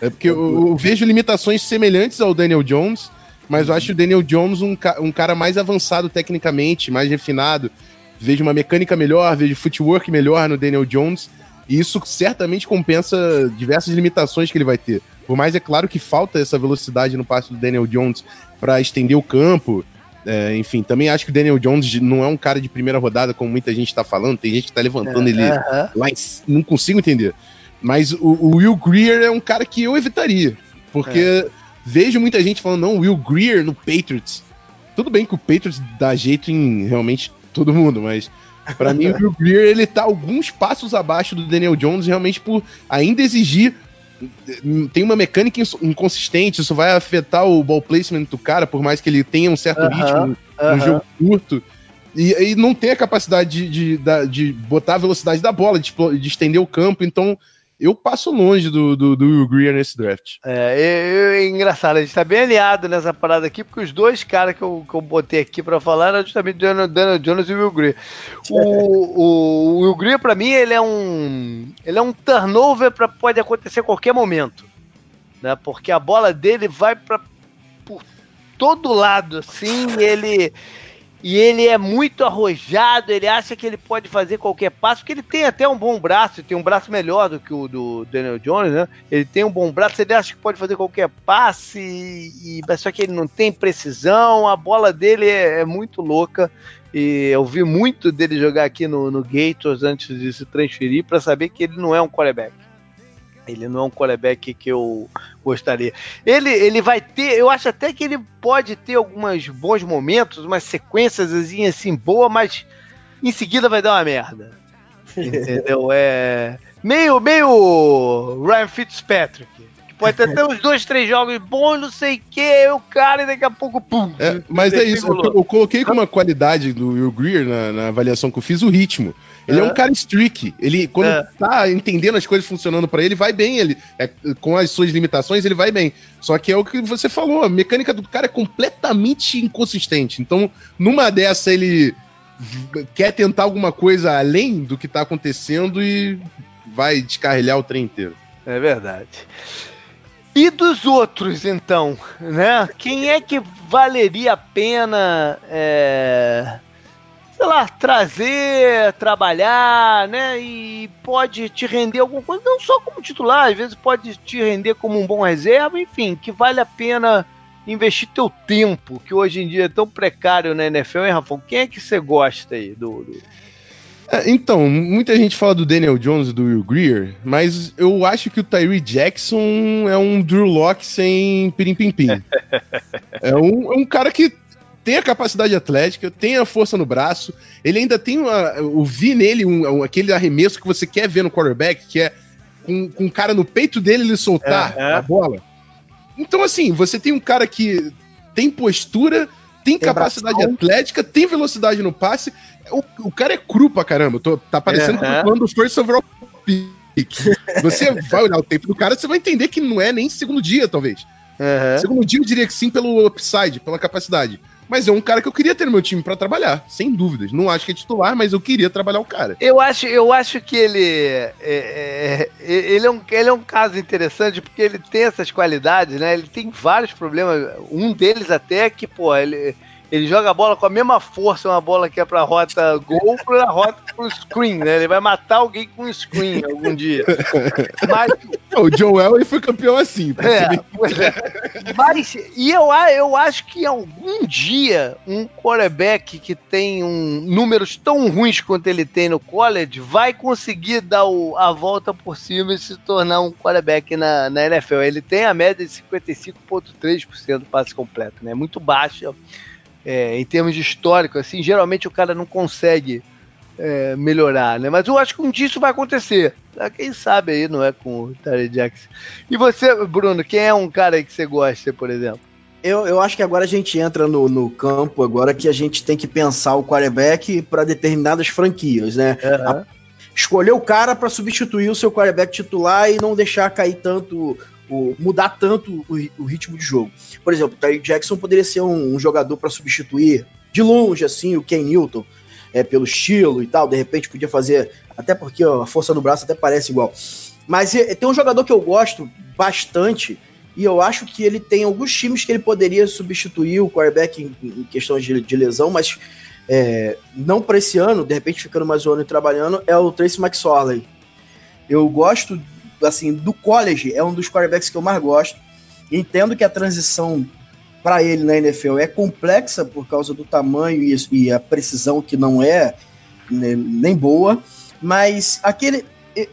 É porque eu, eu vejo limitações semelhantes ao Daniel Jones, mas eu acho o Daniel Jones um, um cara mais avançado tecnicamente, mais refinado. Vejo uma mecânica melhor, vejo footwork melhor no Daniel Jones. E isso certamente compensa diversas limitações que ele vai ter. Por mais é claro que falta essa velocidade no passe do Daniel Jones para estender o campo. É, enfim, também acho que o Daniel Jones não é um cara de primeira rodada, como muita gente está falando. Tem gente que está levantando é, ele uh -huh. lá em, Não consigo entender. Mas o, o, Will Greer é um cara que eu evitaria. Porque é. Vejo muita gente falando, não, Will Greer no Patriots. Tudo bem que o Patriots dá jeito em realmente todo mundo, mas para mim o Will Greer ele tá alguns passos abaixo do Daniel Jones, realmente por ainda exigir tem uma mecânica inconsistente, isso vai afetar o ball placement do cara, por mais que ele tenha um certo uh -huh, ritmo no uh -huh. jogo curto. E, e, não tem a capacidade de, de, de, botar a velocidade da bola, de, de estender o campo, então eu passo longe do, do, do Will Greer nesse draft. É, é, é, engraçado, a gente tá bem alinhado nessa parada aqui, porque os dois caras que eu, que eu botei aqui para falar eram justamente Daniel, Daniel Jones e o Will Greer. O, o, o Will Greer, pra mim, ele é um. Ele é um turnover para pode acontecer a qualquer momento. Né? Porque a bola dele vai para por todo lado, assim, ele e ele é muito arrojado, ele acha que ele pode fazer qualquer passo, porque ele tem até um bom braço, tem um braço melhor do que o do Daniel Jones, né? Ele tem um bom braço, ele acha que pode fazer qualquer passe, e, e só que ele não tem precisão, a bola dele é, é muito louca. E eu vi muito dele jogar aqui no, no Gators antes de se transferir para saber que ele não é um quarterback. Ele não é um quarterback que eu gostaria. Ele, ele vai ter, eu acho até que ele pode ter alguns bons momentos, umas sequências assim boa, mas em seguida vai dar uma merda. Entendeu? É meio meio Ryan Fitzpatrick. Pode ter até uns dois, três jogos bons, não sei o que, o cara e daqui a pouco, pum. É, mas é isso, eu, eu, coloquei como uma qualidade do Will Greer na, na avaliação que eu fiz o ritmo. Ele é, é um cara streak. Ele, quando é. tá entendendo as coisas funcionando para ele, vai bem. Ele, é, com as suas limitações, ele vai bem. Só que é o que você falou, a mecânica do cara é completamente inconsistente. Então, numa dessa, ele quer tentar alguma coisa além do que tá acontecendo e vai descarrilhar o trem inteiro. É verdade. E dos outros, então, né? Quem é que valeria a pena é, sei lá, trazer, trabalhar, né? E pode te render alguma coisa, não só como titular, às vezes pode te render como um bom reserva, enfim, que vale a pena investir teu tempo, que hoje em dia é tão precário na NFL, hein, Rafa? Quem é que você gosta aí do... do... É, então, muita gente fala do Daniel Jones e do Will Greer, mas eu acho que o Tyree Jackson é um Drew Locke sem pirim-pim-pim. é, um, é um cara que tem a capacidade atlética, tem a força no braço, ele ainda tem uma, o vi nele um, um, aquele arremesso que você quer ver no quarterback, que é com, com o cara no peito dele ele soltar a bola. Então, assim, você tem um cara que tem postura, tem, tem capacidade bração. atlética, tem velocidade no passe. O, o cara é cru pra caramba. Tô, tá parecendo é, quando do First Overall Pick. Você vai olhar o tempo do cara, você vai entender que não é nem segundo dia, talvez. Uhum. Segundo dia eu diria que sim pelo upside, pela capacidade. Mas é um cara que eu queria ter no meu time para trabalhar, sem dúvidas. Não acho que é titular, mas eu queria trabalhar o cara. Eu acho, eu acho que ele é, é, é ele, é um, ele é um caso interessante porque ele tem essas qualidades, né? Ele tem vários problemas. Um deles até é que, pô, ele ele joga a bola com a mesma força, uma bola que é pra rota gol, pra rota pro screen, né? Ele vai matar alguém com screen algum dia. Mas... O Joel ele foi campeão assim. É, é. Mas, e eu, eu acho que algum dia um quarterback que tem um, números tão ruins quanto ele tem no college vai conseguir dar o, a volta por cima e se tornar um quarterback na, na NFL. Ele tem a média de 55,3% do passe completo, né? Muito baixa é, em termos de histórico, assim, geralmente o cara não consegue é, melhorar, né? Mas eu acho que um dia isso vai acontecer. Ah, quem sabe aí, não é com o Terry Jackson. E você, Bruno, quem é um cara que você gosta, por exemplo? Eu, eu acho que agora a gente entra no, no campo agora que a gente tem que pensar o quarterback para determinadas franquias, né? Uhum. A, escolher o cara para substituir o seu quarterback titular e não deixar cair tanto o, mudar tanto o, o, ritmo de jogo. Por exemplo, o Tyreek Jackson poderia ser um, um jogador para substituir de longe, assim, o Ken Newton, é, pelo estilo e tal. De repente podia fazer, até porque ó, a força no braço até parece igual. Mas é, tem um jogador que eu gosto bastante, e eu acho que ele tem alguns times que ele poderia substituir o quarterback em, em questão de, de, lesão, mas é, não para esse ano, de repente ficando mais um ano e trabalhando, é o Tracy McSorley. Eu gosto, assim, do college, é um dos quarterbacks que eu mais gosto. Entendo que a transição para ele na NFL é complexa por causa do tamanho e, e a precisão que não é né, nem boa, mas aquele.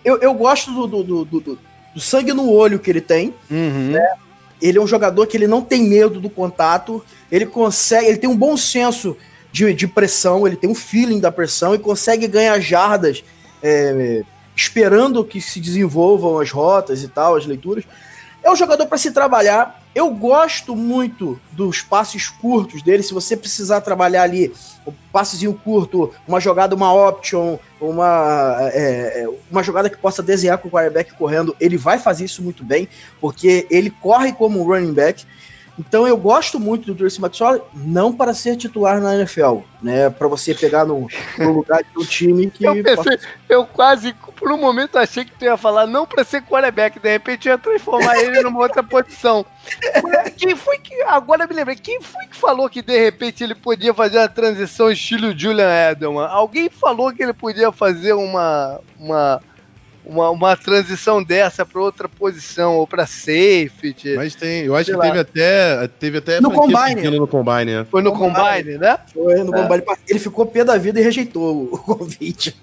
Eu, eu gosto do, do, do, do, do sangue no olho que ele tem. Uhum. Né? Ele é um jogador que ele não tem medo do contato, ele consegue, ele tem um bom senso de, de pressão, ele tem um feeling da pressão e consegue ganhar jardas é, esperando que se desenvolvam as rotas e tal, as leituras. É um jogador para se trabalhar. Eu gosto muito dos passes curtos dele. Se você precisar trabalhar ali, um passezinho curto, uma jogada, uma option, uma, é, é, uma jogada que possa desenhar com o quarterback correndo, ele vai fazer isso muito bem, porque ele corre como um running back. Então eu gosto muito do Tracy McSorley, não para ser titular na NFL, né? Para você pegar no, no, lugar de um time que. Eu, pensei, eu quase, por um momento, achei que tu ia falar não para ser quarterback, de repente ia transformar ele numa outra posição. Quem foi que. Agora me lembrei, quem foi que falou que de repente ele podia fazer a transição estilo Julian Edelman? Alguém falou que ele podia fazer uma. uma uma, uma transição dessa para outra posição ou para safety. Mas tem, eu acho que teve até, teve até no combine. no combine, né? Foi no combine, né? Foi no é. combine. Ele ficou pé da vida e rejeitou o convite.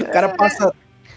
O cara é. passa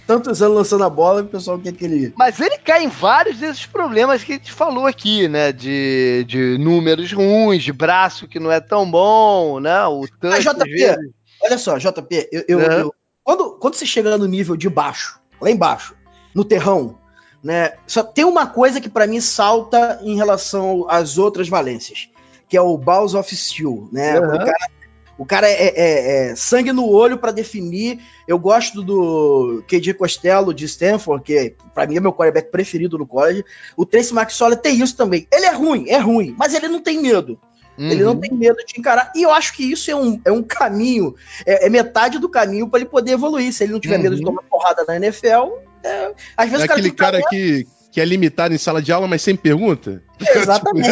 tantos anos lançando a bola que o pessoal quer que ele. Mas ele cai em vários desses problemas que a gente falou aqui, né? De, de números ruins, de braço que não é tão bom, né? O touch. JP, olha só, JP, eu, eu, eu, quando, quando você chega no nível de baixo, lá embaixo, no terrão, né? Só tem uma coisa que para mim salta em relação às outras valências, que é o Balls of Steel, né? Uhum. O cara, o cara é, é, é, sangue no olho para definir. Eu gosto do KJ Costello de Stanford, que para mim é meu quarterback preferido no college. O Tracy McSorley tem isso também. Ele é ruim, é ruim, mas ele não tem medo. Uhum. Ele não uhum. tem medo de encarar. E eu acho que isso é um, é um caminho, é, é metade do caminho para ele poder evoluir. Se ele não tiver uhum. medo de uhum. tomar porrada na NFL, é, às vezes é aquele cara, cara que, que é limitado em sala de aula, mas sem pergunta? Exatamente.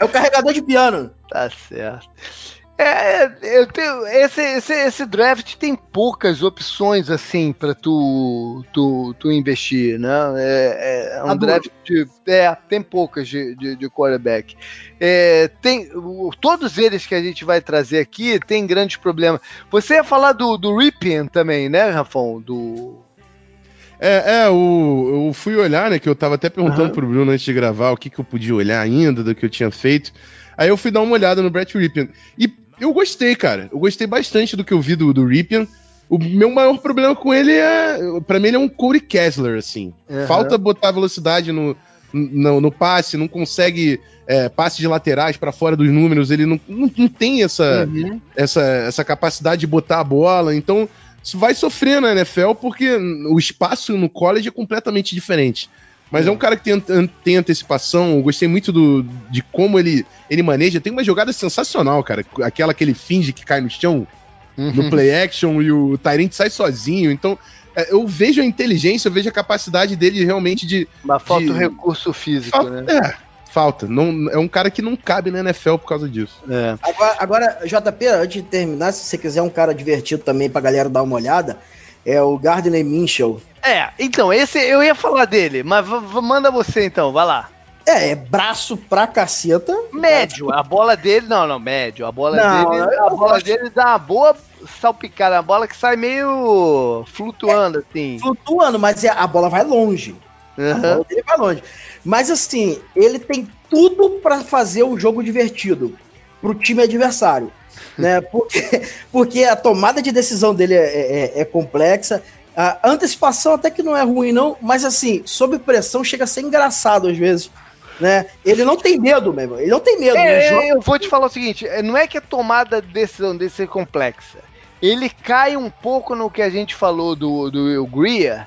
é o carregador de piano. Tá certo. É, eu tenho, esse, esse, esse draft tem poucas opções assim para tu, tu, tu investir, né? É, é um draft de, é, tem poucas de, de, de quarterback. É, tem todos eles que a gente vai trazer aqui tem grandes problemas. Você ia falar do, do Ripien também, né, Rafão? Do é, é o, eu fui olhar, né? Que eu tava até perguntando uhum. pro Bruno antes de gravar o que, que eu podia olhar ainda do que eu tinha feito. Aí eu fui dar uma olhada no Brett Ripien. E eu gostei, cara. Eu gostei bastante do que eu vi do, do Ripien. O meu maior problema com ele é. Pra mim, ele é um Corey Kessler, assim. Uhum. Falta botar velocidade no, no, no passe, não consegue é, passe de laterais para fora dos números, ele não, não, não tem essa, uhum. essa, essa capacidade de botar a bola. Então, vai sofrer na NFL porque o espaço no college é completamente diferente. Mas é, é um cara que tem, tem antecipação. Eu gostei muito do, de como ele, ele maneja. Tem uma jogada sensacional, cara. Aquela que ele finge que cai no chão uhum. no play action e o Tyrant sai sozinho. Então, é, eu vejo a inteligência, eu vejo a capacidade dele realmente de. Mas falta de... o recurso físico, falta, né? É, falta. Não, é um cara que não cabe na NFL por causa disso. É. Agora, agora, JP, antes de terminar, se você quiser um cara divertido também pra galera dar uma olhada, é o Gardner Minshew. É, então, esse eu ia falar dele, mas manda você então, vai lá. É, é braço pra caceta. Médio, a bola dele, não, não, médio. A bola não, dele, a bola gosto. dele dá uma boa salpicada, uma bola que sai meio flutuando, é, assim. Flutuando, mas é, a bola vai longe. Uhum. Dele vai longe. Mas assim, ele tem tudo para fazer o jogo divertido pro time adversário. né? Porque, porque a tomada de decisão dele é, é, é complexa. A antecipação até que não é ruim, não, mas assim, sob pressão chega a ser engraçado às vezes. Né? Ele não tem medo mesmo, ele não tem medo. É, joga... Eu vou te falar o seguinte: é, não é que a tomada de decisão dele ser complexa. Ele cai um pouco no que a gente falou do, do Will Greer,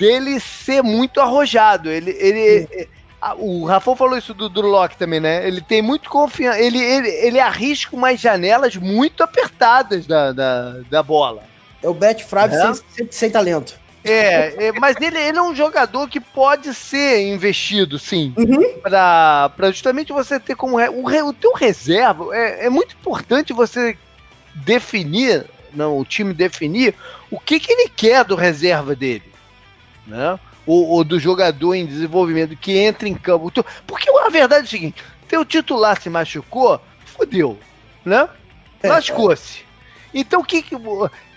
dele ser muito arrojado. Ele, ele, o Rafa falou isso do Drew Locke também, né? Ele tem muito confiança. Ele, ele, ele arrisca umas janelas muito apertadas da, da, da bola. É o Bet Frave é? sem, sem, talento. É, é, mas ele, ele é um jogador que pode ser investido, sim. Uhum. Pra, pra justamente você ter como. O, o teu reserva. É, é muito importante você definir, não, o time definir o que, que ele quer do reserva dele. Né? Ou, ou do jogador em desenvolvimento que entra em campo. Porque a verdade é o seguinte: teu titular se machucou, fodeu. Né? É, Lascou-se. Então o que, que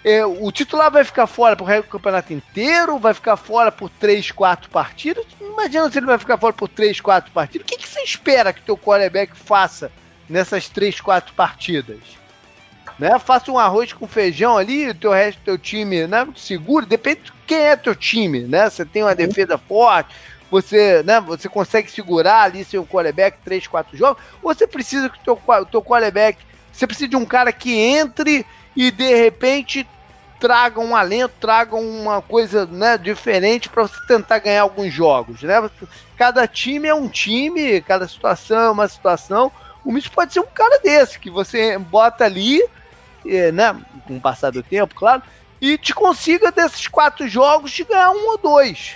é, o titular vai ficar fora pro resto do campeonato inteiro? Vai ficar fora por 3, 4 partidas? Imagina se ele vai ficar fora por 3, 4 partidas. O que, que você espera que teu quarterback faça nessas 3, 4 partidas? Né? Faça um arroz com feijão ali, o teu resto do teu time, né? Seguro, depende de quem é teu time, né? Você tem uma uhum. defesa forte, você, né, você consegue segurar ali seu quarterback 3, 4 jogos, ou você precisa que o teu, o teu quarterback, você precisa de um cara que entre e de repente traga um alento, traga uma coisa né, diferente para você tentar ganhar alguns jogos. Né? Cada time é um time, cada situação é uma situação. O Mitch pode ser um cara desse, que você bota ali, né, com o passar do tempo, claro, e te consiga desses quatro jogos te ganhar um ou dois.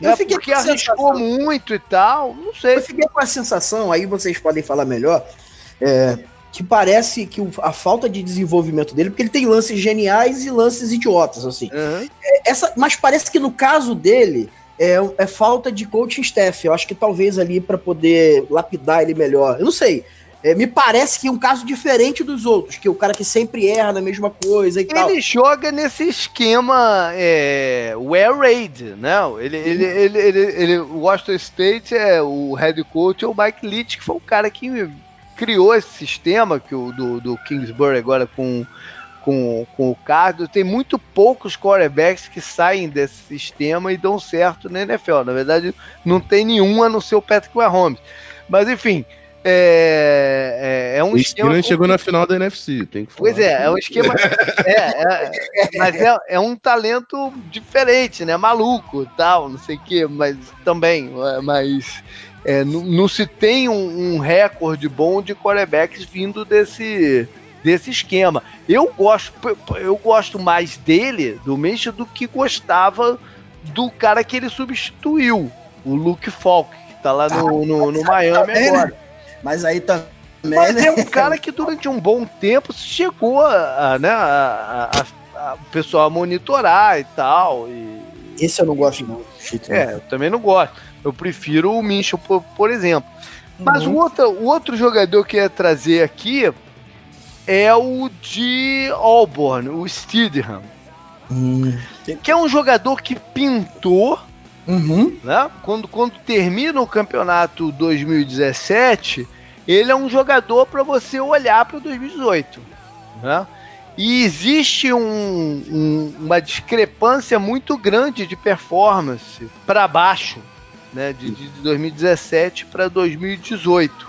Eu né? fiquei Porque arriscou muito e tal, não sei. Eu fiquei com a sensação, aí vocês podem falar melhor, é, que parece que a falta de desenvolvimento dele, porque ele tem lances geniais e lances idiotas, assim. Uhum. Essa, mas parece que no caso dele é, é, falta de coaching staff. Eu acho que talvez ali para poder lapidar ele melhor. Eu não sei. É, me parece que é um caso diferente dos outros, que é o cara que sempre erra na mesma coisa e ele tal. Ele joga nesse esquema é, Air Raid, não? Ele, ele, ele, ele, ele, o Washington State é o head coach é o Mike Leach, que foi o cara que criou esse sistema que o do, do Kingsbury agora com, com, com o Cardo, tem muito poucos quarterbacks que saem desse sistema e dão certo na NFL. Na verdade, não tem nenhum a não ser o Patrick Mahomes. Mas enfim, é, é, é um o esquema. chegou na final da NFC, tem que falar. Pois é, é um esquema. é, é, mas é, é um talento diferente, né? Maluco tal, não sei o quê, mas também. É, mas é, não, não, se tem um, um, recorde bom de quarterbacks vindo desse, desse esquema. Eu gosto, eu gosto mais dele, do Mitchell, do que gostava do cara que ele substituiu, o Luke Falk, que tá lá no, no, no Miami agora. Mas aí também. Mas né? é um cara que durante um bom tempo chegou a, né, a, a, a, o pessoal a monitorar e tal. E... Esse eu não gosto, não. É, eu também não gosto. Eu prefiro o Minchel, por, por exemplo. Mas uhum. o, outro, o outro jogador que eu ia trazer aqui é o de Auburn, o Steedham. Uhum. Que é um jogador que pintou. Uhum. Né? Quando, quando termina o campeonato 2017, ele é um jogador para você olhar para 2018. Né? E existe um, um, uma discrepância muito grande de performance para baixo né, de, de 2017 para 2018.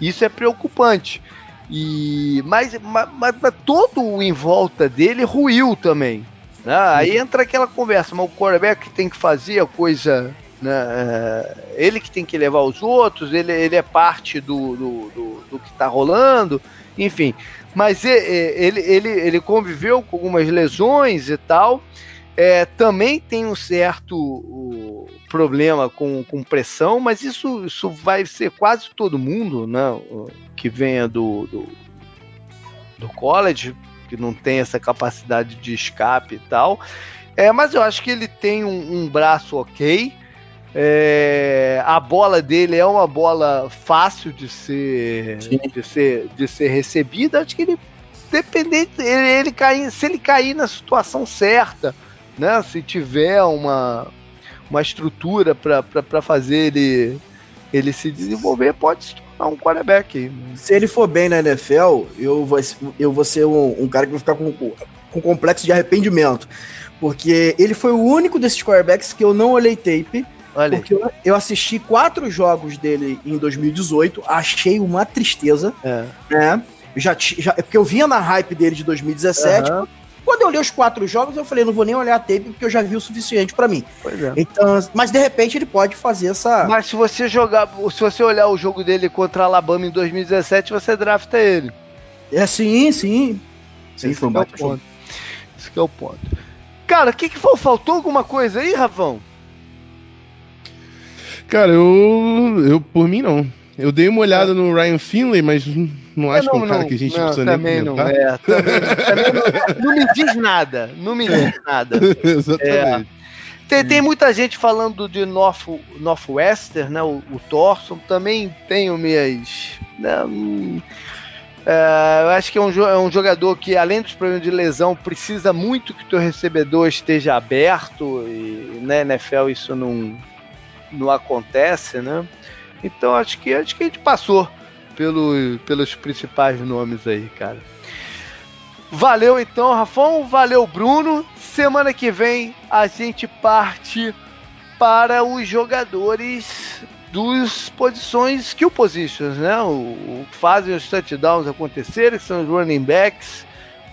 Isso é preocupante. E mas, mas, mas, todo o em volta dele ruiu também. Né? Aí entra aquela conversa, mas o quarterback tem que fazer a coisa. Né? É, ele que tem que levar os outros, ele, ele é parte do, do, do, do que está rolando, enfim. Mas ele, ele, ele conviveu com algumas lesões e tal. É, também tem um certo problema com, com pressão, mas isso, isso vai ser quase todo mundo né, que venha do, do, do college, que não tem essa capacidade de escape e tal. É, mas eu acho que ele tem um, um braço ok. É, a bola dele é uma bola fácil de ser, de ser, de ser recebida. Acho que ele, dependente, ele, ele cair, se ele cair na situação certa, né? Se tiver uma, uma estrutura para fazer ele, ele se desenvolver, pode se tornar um quarterback. Se ele for bem na NFL, eu vou, eu vou ser um, um cara que vai ficar com, com complexo de arrependimento. Porque ele foi o único desses quarterbacks que eu não olhei tape. Olha. Porque eu, eu, assisti quatro jogos dele em 2018, achei uma tristeza. É. Né? Já, já, porque eu vinha na hype dele de 2017. Uhum. Quando eu olhei os quatro jogos, eu falei, não vou nem olhar a tape porque eu já vi o suficiente para mim. Pois é. Então, mas de repente ele pode fazer essa. Mas se você jogar, se você olhar o jogo dele contra a Alabama em 2017, você drafta ele. É sim, sim. Sim, Esse foi um é ponto. Esse é o ponto. Cara, o que, que faltou alguma coisa aí, Rafão? Cara, eu, eu por mim não. Eu dei uma olhada é. no Ryan Finley, mas não acho que é um cara que a gente não, precisa também nem comentar. Não, é, também, também não, não, me diz nada. Não me diz nada. Exatamente. É. Tem, tem, muita gente falando de North, Northwestern, né? O, o Thorson. Também tenho minhas. Né, hum, é, eu acho que é um, é um, jogador que, além dos problemas de lesão, precisa muito que o teu recebedor esteja aberto. E na né, NFL isso não, não acontece, né? Então acho que acho que a gente passou pelo, pelos principais nomes aí, cara. Valeu então, Rafão. Valeu, Bruno. Semana que vem a gente parte para os jogadores dos posições skill positions, né? O, o fazem os touchdowns acontecerem, são os running backs,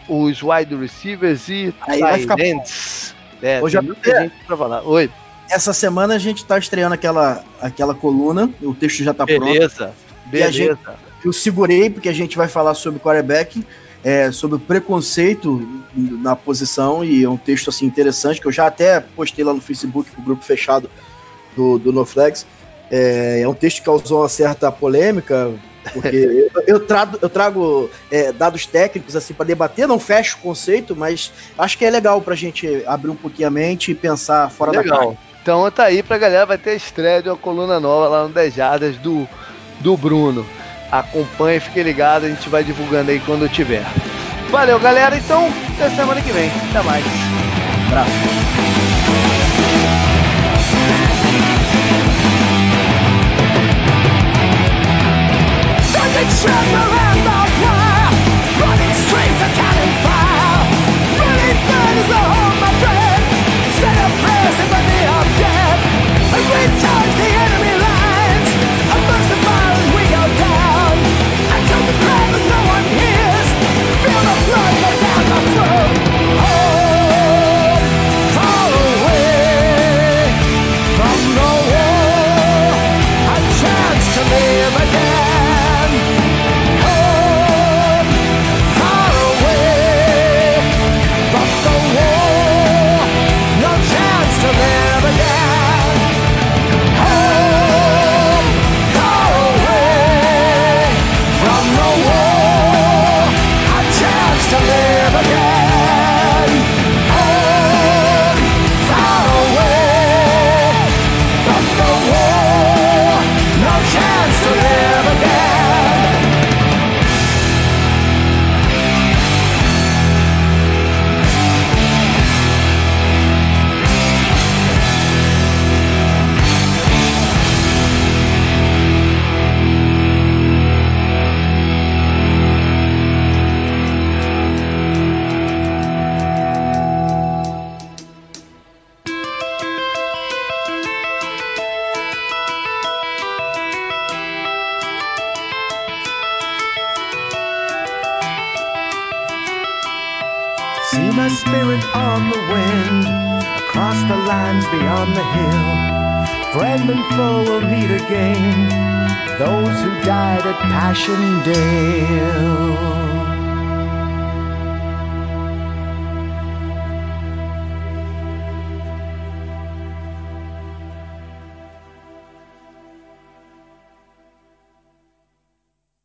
os wide receivers e tight ends. É, Hoje tem muita gente para falar. Oi essa semana a gente está estreando aquela, aquela coluna, o texto já está pronto. Beleza, beleza. Eu segurei porque a gente vai falar sobre quarterback, é, sobre o preconceito na posição e é um texto assim interessante que eu já até postei lá no Facebook pro grupo fechado do, do NoFlex. É, é um texto que causou uma certa polêmica, porque eu, eu, trago, eu trago é, dados técnicos assim para debater, não fecho o conceito, mas acho que é legal para a gente abrir um pouquinho a mente e pensar fora legal. da caixa. Então tá aí pra galera, vai ter estreia de uma coluna nova lá no 10 Jardas do, do Bruno. Acompanhe, fique ligado, a gente vai divulgando aí quando tiver. Valeu, galera. Então, até semana que vem. Até mais. Um abraço. running